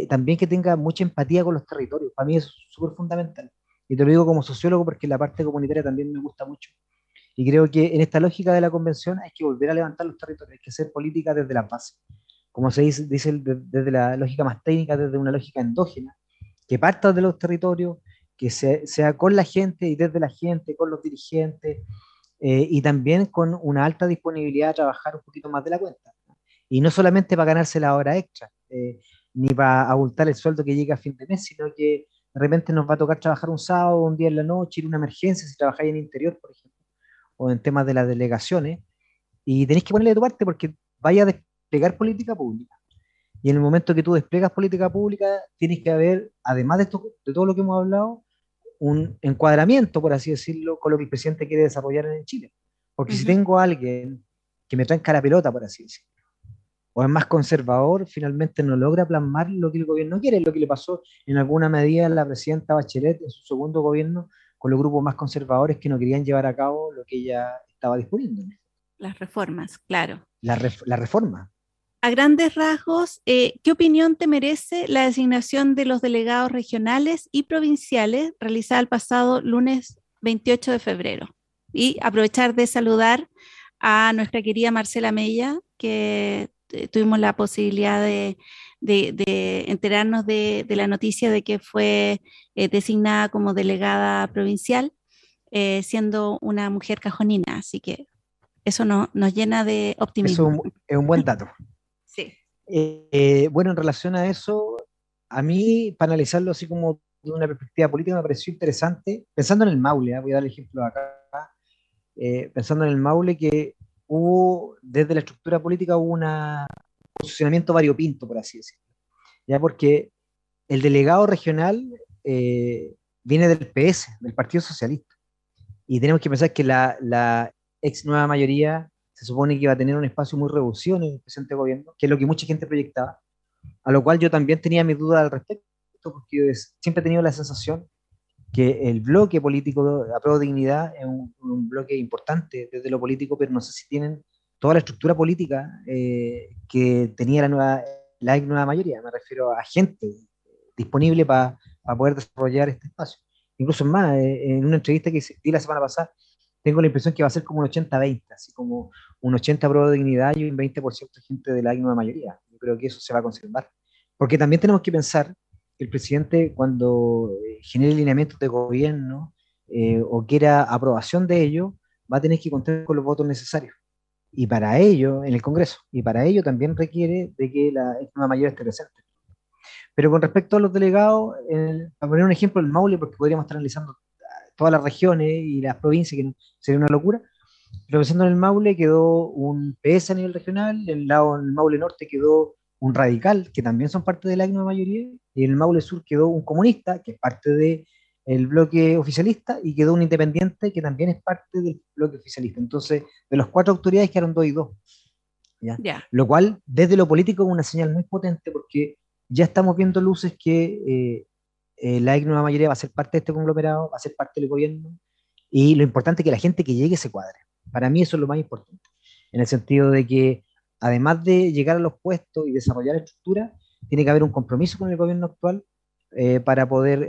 también que tenga mucha empatía con los territorios. Para mí es súper fundamental. Y te lo digo como sociólogo porque la parte comunitaria también me gusta mucho. Y creo que en esta lógica de la convención hay que volver a levantar los territorios, hay que hacer política desde la base. Como se dice, desde la lógica más técnica, desde una lógica endógena, que parta de los territorios, que sea con la gente y desde la gente, con los dirigentes, eh, y también con una alta disponibilidad a trabajar un poquito más de la cuenta. Y no solamente para ganarse la hora extra, eh, ni para abultar el sueldo que llega a fin de mes, sino que de repente nos va a tocar trabajar un sábado, un día en la noche, ir a una emergencia, si trabajáis en interior, por ejemplo o en temas de las delegaciones, y tenéis que ponerle tu parte porque vaya a desplegar política pública. Y en el momento que tú desplegas política pública, tienes que haber, además de, de todo lo que hemos hablado, un encuadramiento, por así decirlo, con lo que el presidente quiere desarrollar en Chile. Porque si tengo a alguien que me trae la pelota, por así decirlo, o es más conservador, finalmente no logra plasmar lo que el gobierno quiere, lo que le pasó en alguna medida a la presidenta Bachelet en su segundo gobierno, con los grupos más conservadores que no querían llevar a cabo lo que ella estaba disponiendo. Las reformas, claro. La, reforma. A grandes rasgos, eh, ¿qué opinión te merece la designación de los delegados regionales y provinciales realizada el pasado lunes 28 de febrero? Y aprovechar de saludar a nuestra querida Marcela Mella, que eh, tuvimos la posibilidad de, de, enterarnos de, la noticia de que fue eh, designada como delegada provincial, eh, siendo una mujer cajonina. Así que eso no, nos llena de optimismo. Eso es un, buen dato. sí. Eh, bueno, en relación a eso, a mí, para analizarlo así como de una perspectiva política, me pareció interesante, pensando en el Maule, voy a dar el ejemplo acá, pensando en el Maule, que hubo, desde la estructura política, hubo una, posicionamiento variopinto, por así decirlo. Ya porque el delegado regional eh, viene del PS, del Partido Socialista. Y tenemos que pensar que la, la, ex nueva mayoría se supone que iba a tener un espacio muy reducido en el presente gobierno, que es lo que mucha gente proyectaba, a lo cual yo también tenía mis dudas al respecto, porque siempre he tenido la sensación que el bloque político a Pro Dignidad es un, un, bloque importante desde lo político, pero no sé si tienen toda la estructura política eh, que tenía la nueva la nueva mayoría, me refiero a gente disponible para poder desarrollar este espacio. Incluso más, eh, en una entrevista que di la semana pasada, tengo la impresión que va a ser como un 80-20, así como un 80 pro de dignidad y un 20% de gente de la nueva mayoría. Yo creo que eso se va a conservar. Porque también tenemos que pensar que el presidente, cuando eh, genere lineamientos de gobierno o quiera aprobación de ello, va a tener que contar con los votos necesarios. Y para ello, en el Congreso, y para ello también requiere de que la nueva mayoría esté presente. Pero con respecto a los delegados, para poner un ejemplo, el Maule, porque podríamos estar analizando todas las regiones y las provincias, que sería una locura, pero pensando en el Maule quedó un PS a nivel regional, en el lado del Maule Norte quedó un radical, que también son parte de la nueva mayoría, y en el Maule Sur quedó un comunista, que es parte del el bloque oficialista, y quedó un independiente, que también es parte del bloque oficialista. Entonces, de las cuatro autoridades quedaron dos y dos. ¿ya? Lo cual, desde lo político, es una señal muy potente, porque ya estamos viendo luces que eh, eh, la nueva mayoría va a ser parte de este conglomerado, va a ser parte del gobierno, y lo importante es que la gente que llegue se cuadre. Para mí eso es lo más importante, en el sentido de que además de llegar a los puestos y desarrollar estructura, tiene que haber un compromiso con el gobierno actual eh, para poder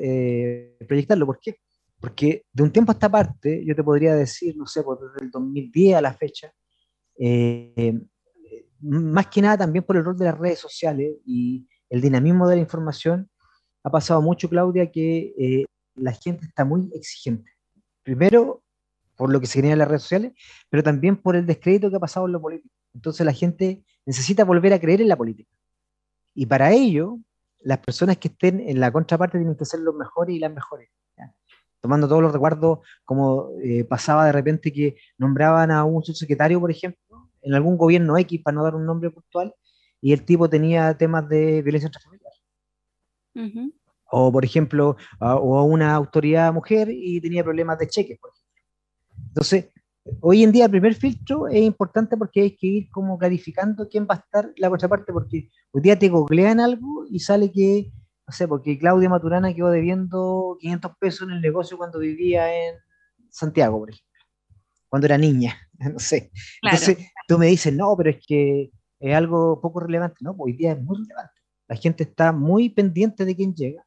proyectarlo. ¿Por qué? Porque de un tiempo a esta parte, yo te podría decir, no sé, pues desde el 2010 a la fecha, más que nada también por el rol de las redes sociales y el dinamismo de la información, ha pasado mucho, Claudia, que eh, la gente está muy exigente. Primero, por lo que se genera en las redes sociales, pero también por el descrédito que ha pasado en lo político. Entonces la gente necesita volver a creer en la política. Y para ello, las personas que estén en la contraparte tienen que ser los mejores y las mejores. Tomando todos los recuerdos, como eh, pasaba de repente que nombraban a un subsecretario, por ejemplo, en algún gobierno X, para no dar un nombre puntual, y el tipo tenía temas de violencia intrafamiliar. O, por ejemplo, a, o a una autoridad mujer y tenía problemas de cheques, por ejemplo. Entonces, hoy en día el primer filtro es importante porque hay que ir como clarificando quién va a estar la contraparte, porque hoy día te googlean algo y sale que, no sé, porque Claudia Maturana quedó debiendo 500 pesos en el negocio cuando vivía en Santiago, por ejemplo, cuando era niña, no sé. Entonces, tú me dices, no, pero es que es algo poco relevante, ¿no? Hoy día es muy relevante. La gente está muy pendiente de quién llega,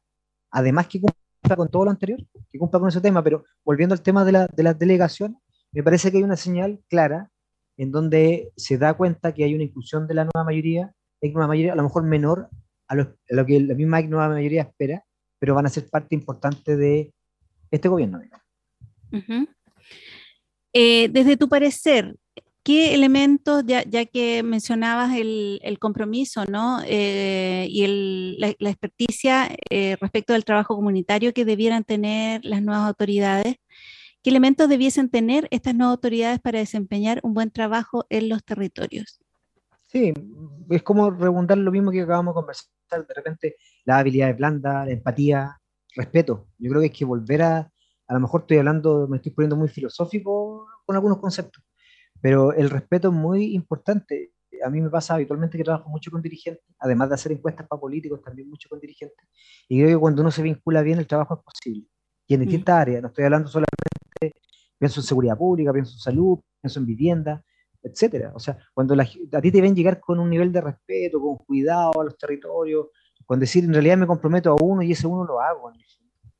además que cumpla con todo lo anterior, que cumpla con ese tema, pero volviendo al tema de, la, de las delegaciones, me parece que hay una señal clara en donde se da cuenta que hay una inclusión de la nueva mayoría, nueva mayoría a lo mejor menor a lo, que la misma nueva mayoría espera, pero van a ser parte importante de este gobierno. Eh, desde tu parecer, ¿Qué elementos, ya, que mencionabas el, compromiso ¿no? Eh, y la, experticia eh, respecto del trabajo comunitario que debieran tener las nuevas autoridades, qué elementos debiesen tener estas nuevas autoridades para desempeñar un buen trabajo en los territorios? Sí, es como rebundar lo mismo que acabamos de conversar, de repente la habilidad blanda, la empatía, respeto. Yo creo que hay que volver a, a lo mejor estoy hablando, me estoy poniendo muy filosófico con algunos conceptos pero el respeto es muy importante. A mí me pasa habitualmente que trabajo mucho con dirigentes, además de hacer encuestas para políticos, también mucho con dirigentes. Y creo que cuando uno se vincula bien, el trabajo es posible. Y en distintas mm. áreas, no estoy hablando solamente, pienso en seguridad pública, pienso en salud, pienso en vivienda, etcétera. O sea, cuando a ti te ven llegar con un nivel de respeto, con cuidado a los territorios, con decir, en realidad me comprometo a uno y ese uno lo hago.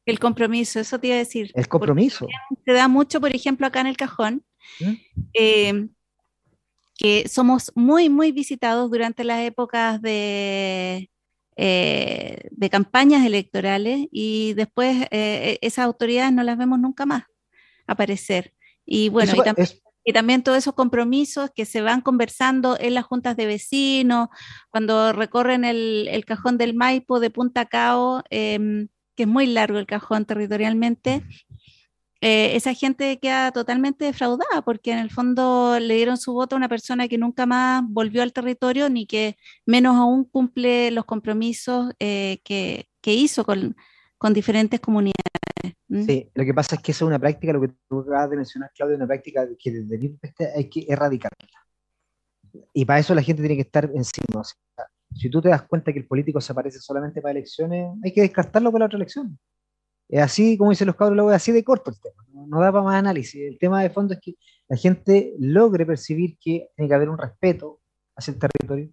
El compromiso, eso te iba a decir. El compromiso. Se da mucho, por ejemplo, acá en el cajón, ¿Mm? Eh, que somos muy, muy visitados durante las épocas de, eh, de campañas electorales y después eh, esas autoridades no las vemos nunca más aparecer. Y bueno, y, también todos esos compromisos que se van conversando en las juntas de vecinos, cuando recorren el, el cajón del Maipo de Punta Cao, em, que es muy largo el cajón territorialmente, eh, esa gente queda totalmente defraudada porque en el fondo le dieron su voto a una persona que nunca más volvió al territorio ni que menos aún cumple los compromisos eh, que, que, hizo con, con diferentes comunidades. Sí, lo que pasa es que eso es una práctica, lo que tú acabas de mencionar, Claudia, una práctica que desde mi hay que erradicarla. Y para eso la gente tiene que estar encima. si tú te das cuenta que el político se aparece solamente para elecciones, hay que descartarlo para la otra elección. Es así, como dicen los cabros, lo así de corto el tema, no, da para más análisis. El tema de fondo es que la gente logre percibir que tiene que haber un respeto hacia el territorio,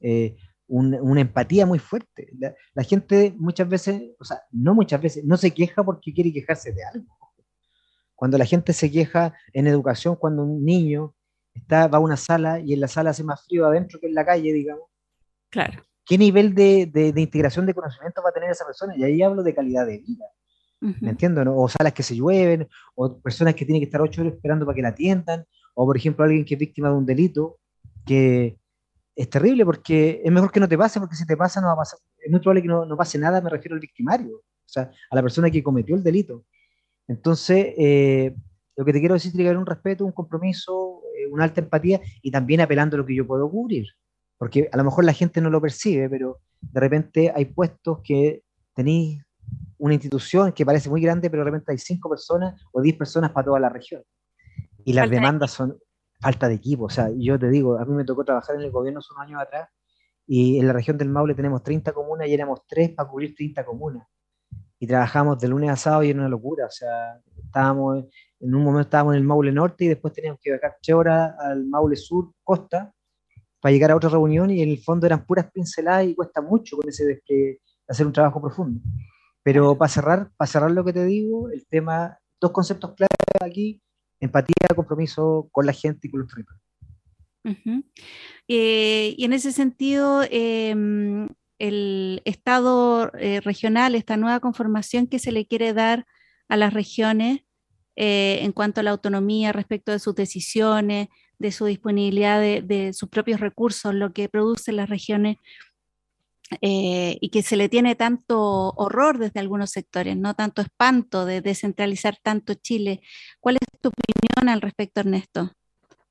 eh, una empatía muy fuerte. La, gente muchas veces, o sea, no muchas veces, no se queja porque quiere quejarse de algo. Cuando la gente se queja en educación, cuando un niño está, va a una sala y en la sala hace más frío adentro que en la calle, digamos. Claro. ¿Qué nivel de, de, integración de conocimiento va a tener esa persona? Y ahí hablo de calidad de vida. ¿Me entiendo? O salas que se llueven, o personas que tienen que estar ocho horas esperando para que la atiendan, o por ejemplo alguien que es víctima de un delito, que es terrible porque es mejor que no te pase, porque si te pasa no va a pasar, es muy probable que no, no pase nada, me refiero al victimario, o sea, a la persona que cometió el delito. Entonces, eh, lo que te quiero decir es que haber un respeto, un compromiso, eh, una alta empatía y también apelando a lo que yo puedo cubrir. Porque a lo mejor la gente no lo percibe, pero de repente hay puestos que tenéis una institución que parece muy grande, pero de repente hay cinco personas o diez personas para toda la región. Y las demandas son falta de equipo. O sea, yo te digo, a mí me tocó trabajar en el gobierno hace unos años atrás y en la región del Maule tenemos 30 comunas y éramos tres para cubrir 30 comunas. Y trabajamos de lunes a sábado y era una locura. O sea, estábamos, en un momento estábamos en el Maule Norte y después teníamos que viajar 8 horas al Maule Sur, costa, para llegar a otra reunión y en el fondo eran puras pinceladas y cuesta mucho con ese que hacer un trabajo profundo. Pero para cerrar, para cerrar lo que te digo, el tema, dos conceptos claves aquí, empatía, compromiso con la gente y con los territorios. Eh, y en ese sentido, em, el Estado eh, regional, esta nueva conformación que se le quiere dar a las regiones eh, en cuanto a la autonomía respecto de sus decisiones, de su disponibilidad de, de sus propios recursos, lo que producen las regiones, eh, y que se le tiene tanto horror desde algunos sectores, no tanto espanto de descentralizar tanto Chile. ¿Cuál es tu opinión al respecto, Ernesto,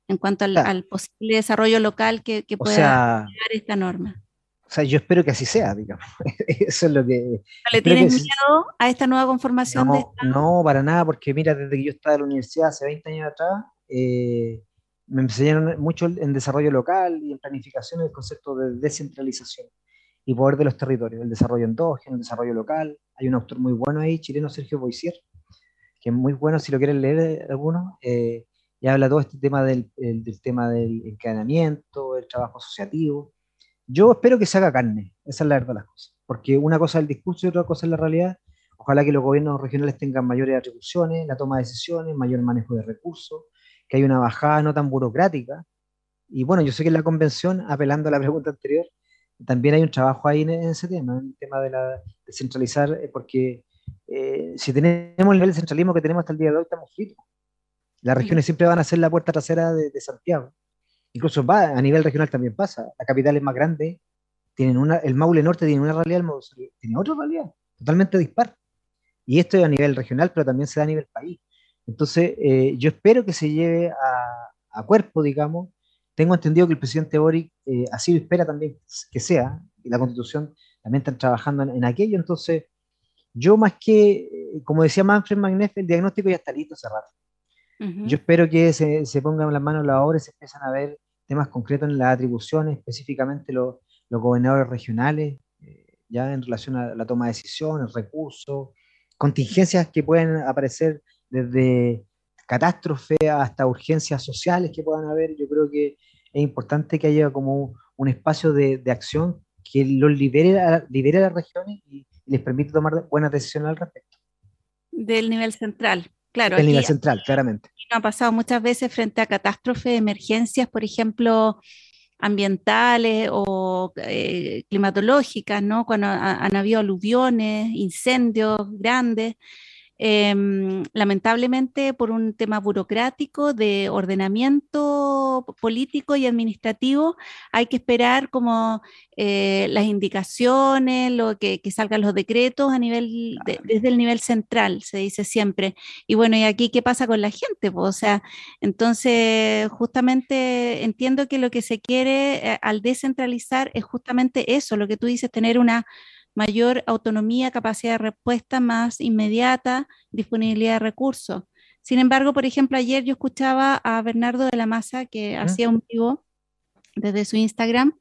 en cuanto al, posible desarrollo local que, pueda llegar esta norma? O sea, yo espero que así sea, digamos. Eso es lo que... ¿Le tienes miedo a esta nueva conformación? No, no, para nada, porque mira, desde que yo estaba en la universidad hace 20 años atrás, eh, me enseñaron mucho en desarrollo local y en planificación el concepto de descentralización y poder de los territorios, el desarrollo endógeno, el desarrollo local. Hay un autor muy bueno ahí, chileno, Sergio Boisier, que es muy bueno si lo quieren leer eh, algunos, eh, y habla todo este tema del, del, tema del encadenamiento, el trabajo asociativo. Yo espero que se haga carne, esa es la verdad de las cosas, porque una cosa es el discurso y otra cosa es la realidad. Ojalá que los gobiernos regionales tengan mayores atribuciones, la toma de decisiones, mayor manejo de recursos, que haya una bajada no tan burocrática. Y bueno, yo sé que en la convención, apelando a la pregunta anterior, también hay un trabajo ahí en, ese tema, en el tema de la descentralizar, eh, porque eh, si tenemos el nivel de centralismo que tenemos hasta el día de hoy, estamos fritos. Las regiones siempre van a ser la puerta trasera de, Santiago. Incluso va, a nivel regional también pasa. La capital es más grande, tienen una, el Maule Norte tiene una realidad, el Maule tiene otra realidad, totalmente dispar. Y esto es a nivel regional, pero también se da a nivel país. Entonces, eh, yo espero que se lleve a, a cuerpo, digamos, tengo entendido que el presidente Boric eh, así lo espera también que sea, y la constitución también está trabajando en, aquello, entonces yo más que, eh, como decía Manfred Magnef, el diagnóstico ya está listo cerrado. Yo espero que se, se pongan las manos la obra y se empiezan a ver temas concretos en las atribuciones, específicamente los, gobernadores regionales, eh, ya en relación a la toma de decisiones, recursos, contingencias que pueden aparecer desde catástrofe hasta urgencias sociales que puedan haber. Yo creo que es importante que haya como un espacio de, acción que los libere a, libere a las regiones y, les permita tomar buenas decisiones al respecto. Del nivel central, claro. Del nivel central, claramente. Ha pasado muchas veces frente a catástrofes, emergencias, por ejemplo, ambientales o eh, climatológicas, ¿no? Cuando han habido aluviones, incendios grandes. Em, lamentablemente por un tema burocrático de ordenamiento político y administrativo, hay que esperar como eh, las indicaciones, lo que, salgan los decretos a nivel desde el nivel central, se dice siempre. Y bueno, ¿y aquí qué pasa con la gente? o sea, entonces justamente entiendo que lo que se quiere eh, al descentralizar es justamente eso, lo que tú dices, tener una mayor autonomía, capacidad de respuesta más inmediata, disponibilidad de recursos. Sin embargo, por ejemplo, ayer yo escuchaba a Bernardo de la Maza que hacía un vivo desde su Instagram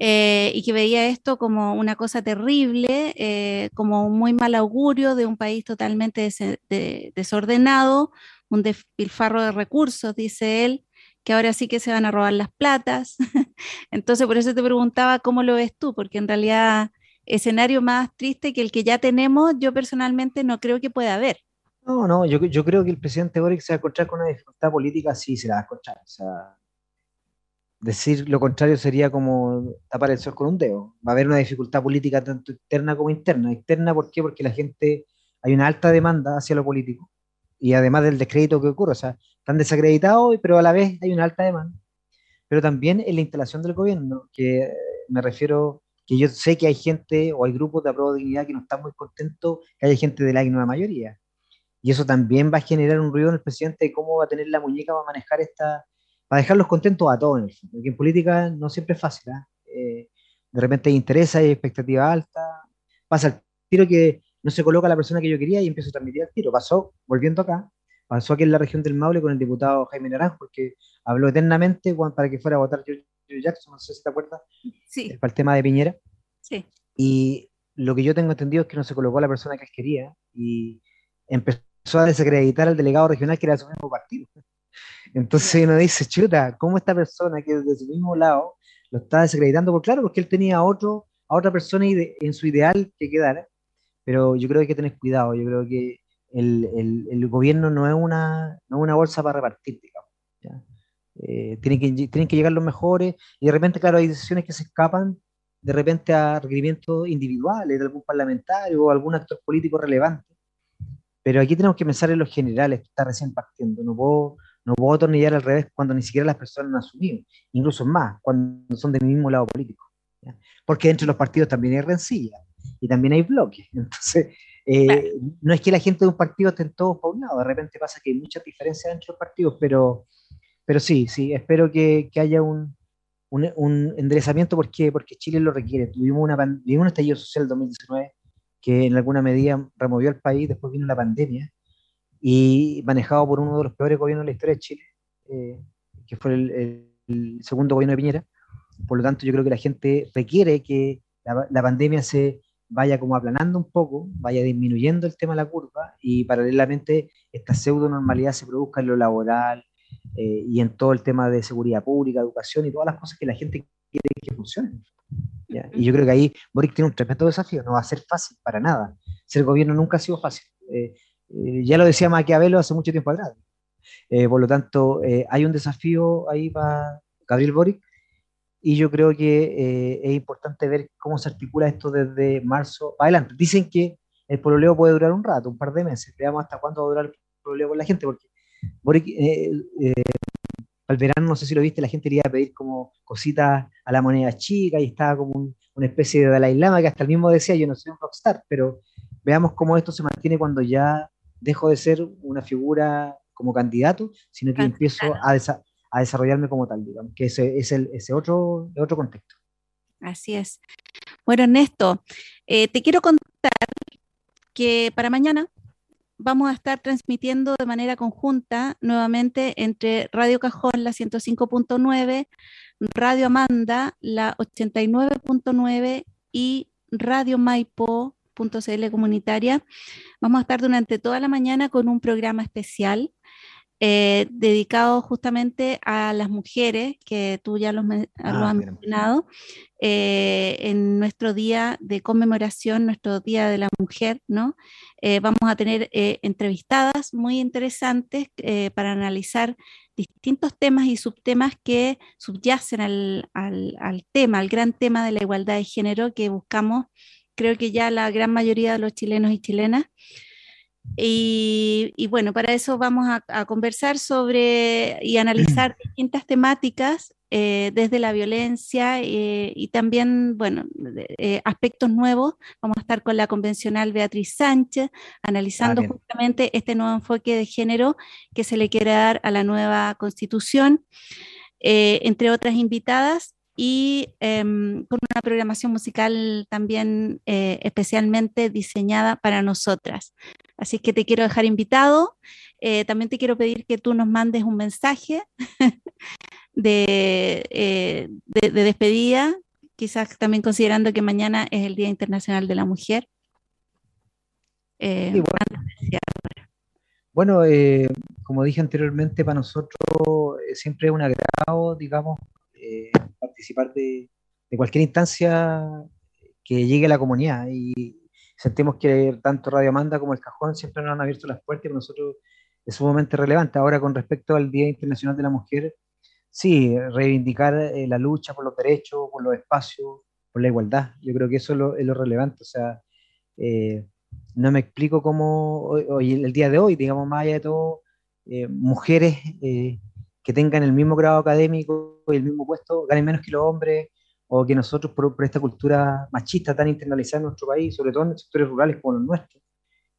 eh, y que veía esto como una cosa terrible, eh, como un muy mal augurio de un país totalmente desordenado, un despilfarro de recursos, dice él, que ahora sí que se van a robar las platas. Entonces, por eso te preguntaba cómo lo ves tú, porque en realidad escenario más triste que el que ya tenemos, yo personalmente no creo que pueda haber. No, no, yo, yo creo que el presidente Boric se va a encontrar con una dificultad política, sí se la va a encontrar. O sea, decir lo contrario sería como tapar el sol con un dedo. Va a haber una dificultad política tanto interna como interna. Externa, ¿por qué? Porque la gente, hay una alta demanda hacia lo político. Y además del descrédito que ocurre, o sea, están desacreditados, pero a la vez hay una alta demanda. Pero también en la instalación del gobierno, que me refiero que yo sé que hay gente o hay grupos de de dignidad que no están muy contentos que haya gente de la nueva mayoría. Y eso también va a generar un ruido en el presidente de cómo va a tener la muñeca para manejar esta, para dejarlos contentos a todos en el fondo. Porque en política no siempre es fácil. ¿ah? Eh, de repente hay interés, hay expectativa alta. Pasa el tiro que no se coloca la persona que yo quería y empiezo a transmitir el tiro. Pasó, volviendo acá, pasó aquí en la región del Maule con el diputado Jaime Naranjo, porque habló eternamente para que fuera a votar George Jackson, no sé si te acuerdas, sí. para el tema de Piñera. Sí. Y lo que yo tengo entendido es que no se colocó la persona que él quería y empezó a desacreditar al delegado regional que era de su mismo partido. Entonces uno dice, chuta, ¿cómo esta persona que es de su mismo lado lo está desacreditando? Pues claro, porque él tenía a, otro, a otra persona en su ideal que quedara, pero yo creo que hay que tener cuidado, yo creo que el, el, gobierno no es, una, no es una bolsa para repartir. Eh, tienen, que, tienen que llegar los mejores y de repente, claro, hay decisiones que se escapan de repente a requerimientos individuales de algún parlamentario o algún actor político relevante. Pero aquí tenemos que pensar en los generales, que está recién partiendo. No puedo, no puedo atornillar al revés cuando ni siquiera las personas han asumido, incluso más, cuando son del mismo lado político. Porque entre los partidos también hay rencilla y también hay bloques. Entonces, eh, no es que la gente de un partido estén todos por un lado, de repente pasa que hay muchas diferencias entre los partidos, pero, pero sí, sí, espero que, que haya un, un, enderezamiento porque, porque Chile lo requiere. Tuvimos, una, un estallido social en 2019 que en alguna medida removió al país, después vino la pandemia y manejado por uno de los peores gobiernos de la historia de Chile, eh, que fue el, el, segundo gobierno de Piñera. Por lo tanto, yo creo que la gente requiere que la, la pandemia se vaya como aplanando un poco, vaya disminuyendo el tema de la curva y paralelamente esta pseudo normalidad se produzca en lo laboral eh, y en todo el tema de seguridad pública, educación y todas las cosas que la gente quiere que funcionen. Y yo creo que ahí Boric tiene un tremendo desafío, no va a ser fácil para nada. Ser gobierno nunca ha sido fácil. Eh, eh, ya lo decía Maquiavelo hace mucho tiempo atrás. por lo tanto, hay un desafío ahí para Gabriel Boric y yo creo que es importante ver cómo se articula esto desde marzo adelante. Dicen que el pololeo puede durar un rato, un par de meses. Veamos hasta cuándo va a durar el pololeo con la gente, porque Boric, eh, eh, al verano, no sé si lo viste, la gente iría a pedir como cositas a la moneda chica y estaba como una especie de Dalai Lama que hasta el mismo decía, yo no soy un rockstar, pero veamos cómo esto se mantiene cuando ya dejo de ser una figura como candidato, sino que empiezo a, a, desarrollarme como tal, digamos, que ese es el, ese otro, otro contexto. Así es. Bueno, Ernesto, eh, te quiero contar que para mañana vamos a estar transmitiendo de manera conjunta nuevamente entre Radio Cajón, la 105.9, Radio Amanda, la 89.9 y Radio Maipo.cl comunitaria. Vamos a estar durante toda la mañana con un programa especial eh, dedicado justamente a las mujeres, que tú ya lo ah, has mencionado, eh, en nuestro día de conmemoración, nuestro Día de la Mujer, ¿no? Eh, vamos a tener entrevistadas muy interesantes para analizar distintos temas y subtemas que subyacen al, al tema, al gran tema de la igualdad de género que buscamos, creo que ya la gran mayoría de los chilenos y chilenas. Y, bueno, para eso vamos a, conversar sobre y analizar distintas temáticas eh, desde la violencia eh, y también, bueno, eh, aspectos nuevos. Vamos a estar con la convencional Beatriz Sánchez, analizando ah, justamente este nuevo enfoque de género que se le quiere dar a la nueva constitución, entre otras invitadas y em, con una programación musical también especialmente diseñada para nosotras. Así que te quiero dejar invitado. Eh, también te quiero pedir que tú nos mandes un mensaje eh, de, despedida, quizás también considerando que mañana es el Día Internacional de la Mujer. Eh, bueno, como dije anteriormente, para nosotros siempre es un agrado, digamos, participar de, cualquier instancia que llegue a la comunidad. Y sentimos que tanto Radio Amanda como el Cajón siempre nos han abierto las puertas y para nosotros es sumamente relevante. Ahora, con respecto al Día Internacional de la Mujer, sí, reivindicar eh, la lucha por los derechos, por los espacios, por la igualdad. Yo creo que eso es lo, relevante. O sea, eh, no me explico cómo hoy, el día de hoy, digamos, más allá de todo, eh, mujeres que tengan el mismo grado académico y el mismo puesto, ganen menos que los hombres, o que nosotros por, esta cultura machista tan internalizada en nuestro país, sobre todo en sectores rurales como los nuestros,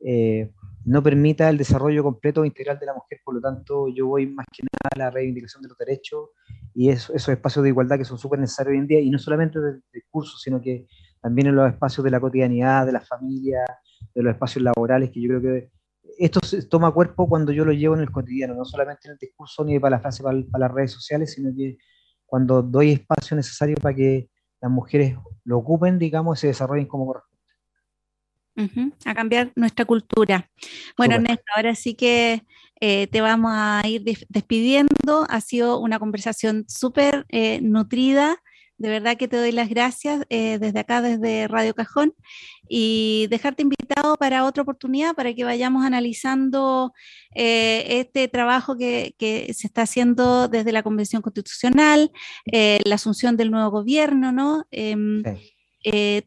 eh, no permita el desarrollo completo e integral de la mujer. Por lo tanto, yo voy más que nada a la reivindicación de los derechos y esos espacios de igualdad que son súper necesarios hoy en día, y no solamente del discurso, sino que también en los espacios de la cotidianidad, de la familia, de los espacios laborales, que yo creo que esto se toma cuerpo cuando yo lo llevo en el cotidiano, no solamente en el discurso ni para la frase para, para las redes sociales, sino que cuando doy espacio necesario para que las mujeres lo ocupen, digamos, y se desarrollen como corresponde. a cambiar nuestra cultura. Bueno, Ernesto, ahora sí que eh, te vamos a ir despidiendo. Ha sido una conversación súper eh, nutrida de verdad que te doy las gracias eh, desde acá, desde Radio Cajón, y dejarte invitado para otra oportunidad para que vayamos analizando eh, este trabajo que, se está haciendo desde la Convención Constitucional, eh, la asunción del nuevo gobierno, ¿no? Em,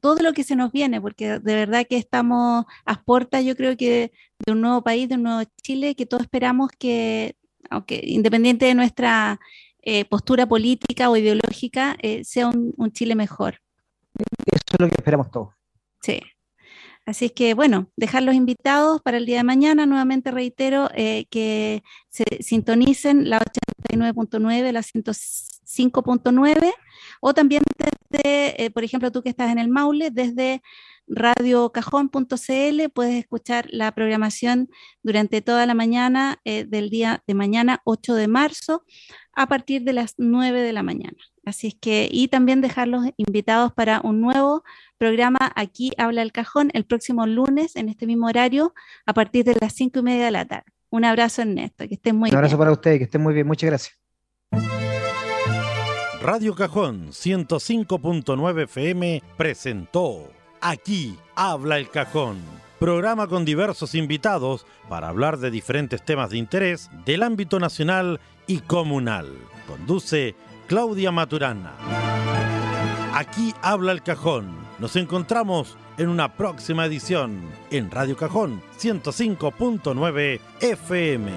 todo lo que se nos viene, porque de verdad que estamos a puertas, yo creo que de un nuevo país, de un nuevo Chile, que todos esperamos que, aunque independiente de nuestra eh, postura política o ideológica eh, sea un, Chile mejor. Eso es lo que esperamos todos. Sí. Así es que, bueno, dejar los invitados para el día de mañana. Nuevamente reitero eh, que se sintonicen la 89.9, la 105.9, o también desde, por ejemplo, tú que estás en el Maule, desde radiocajón.cl puedes escuchar la programación durante toda la mañana del día de mañana, 8 de marzo, a partir de las 9 de la mañana. Así es que, y también dejarlos invitados para un nuevo programa Aquí Habla el Cajón el próximo lunes en este mismo horario a partir de las 5 y media de la tarde. Un abrazo, Ernesto, que estén muy bien. Un abrazo para ustedes, que estén muy bien. Muchas gracias. Radio Cajón 105.9 FM presentó Aquí Habla el Cajón programa con diversos invitados para hablar de diferentes temas de interés del ámbito nacional y comunal. Conduce Claudia Maturana. Aquí habla el cajón. Nos encontramos en una próxima edición en Radio Cajón 105.9 FM.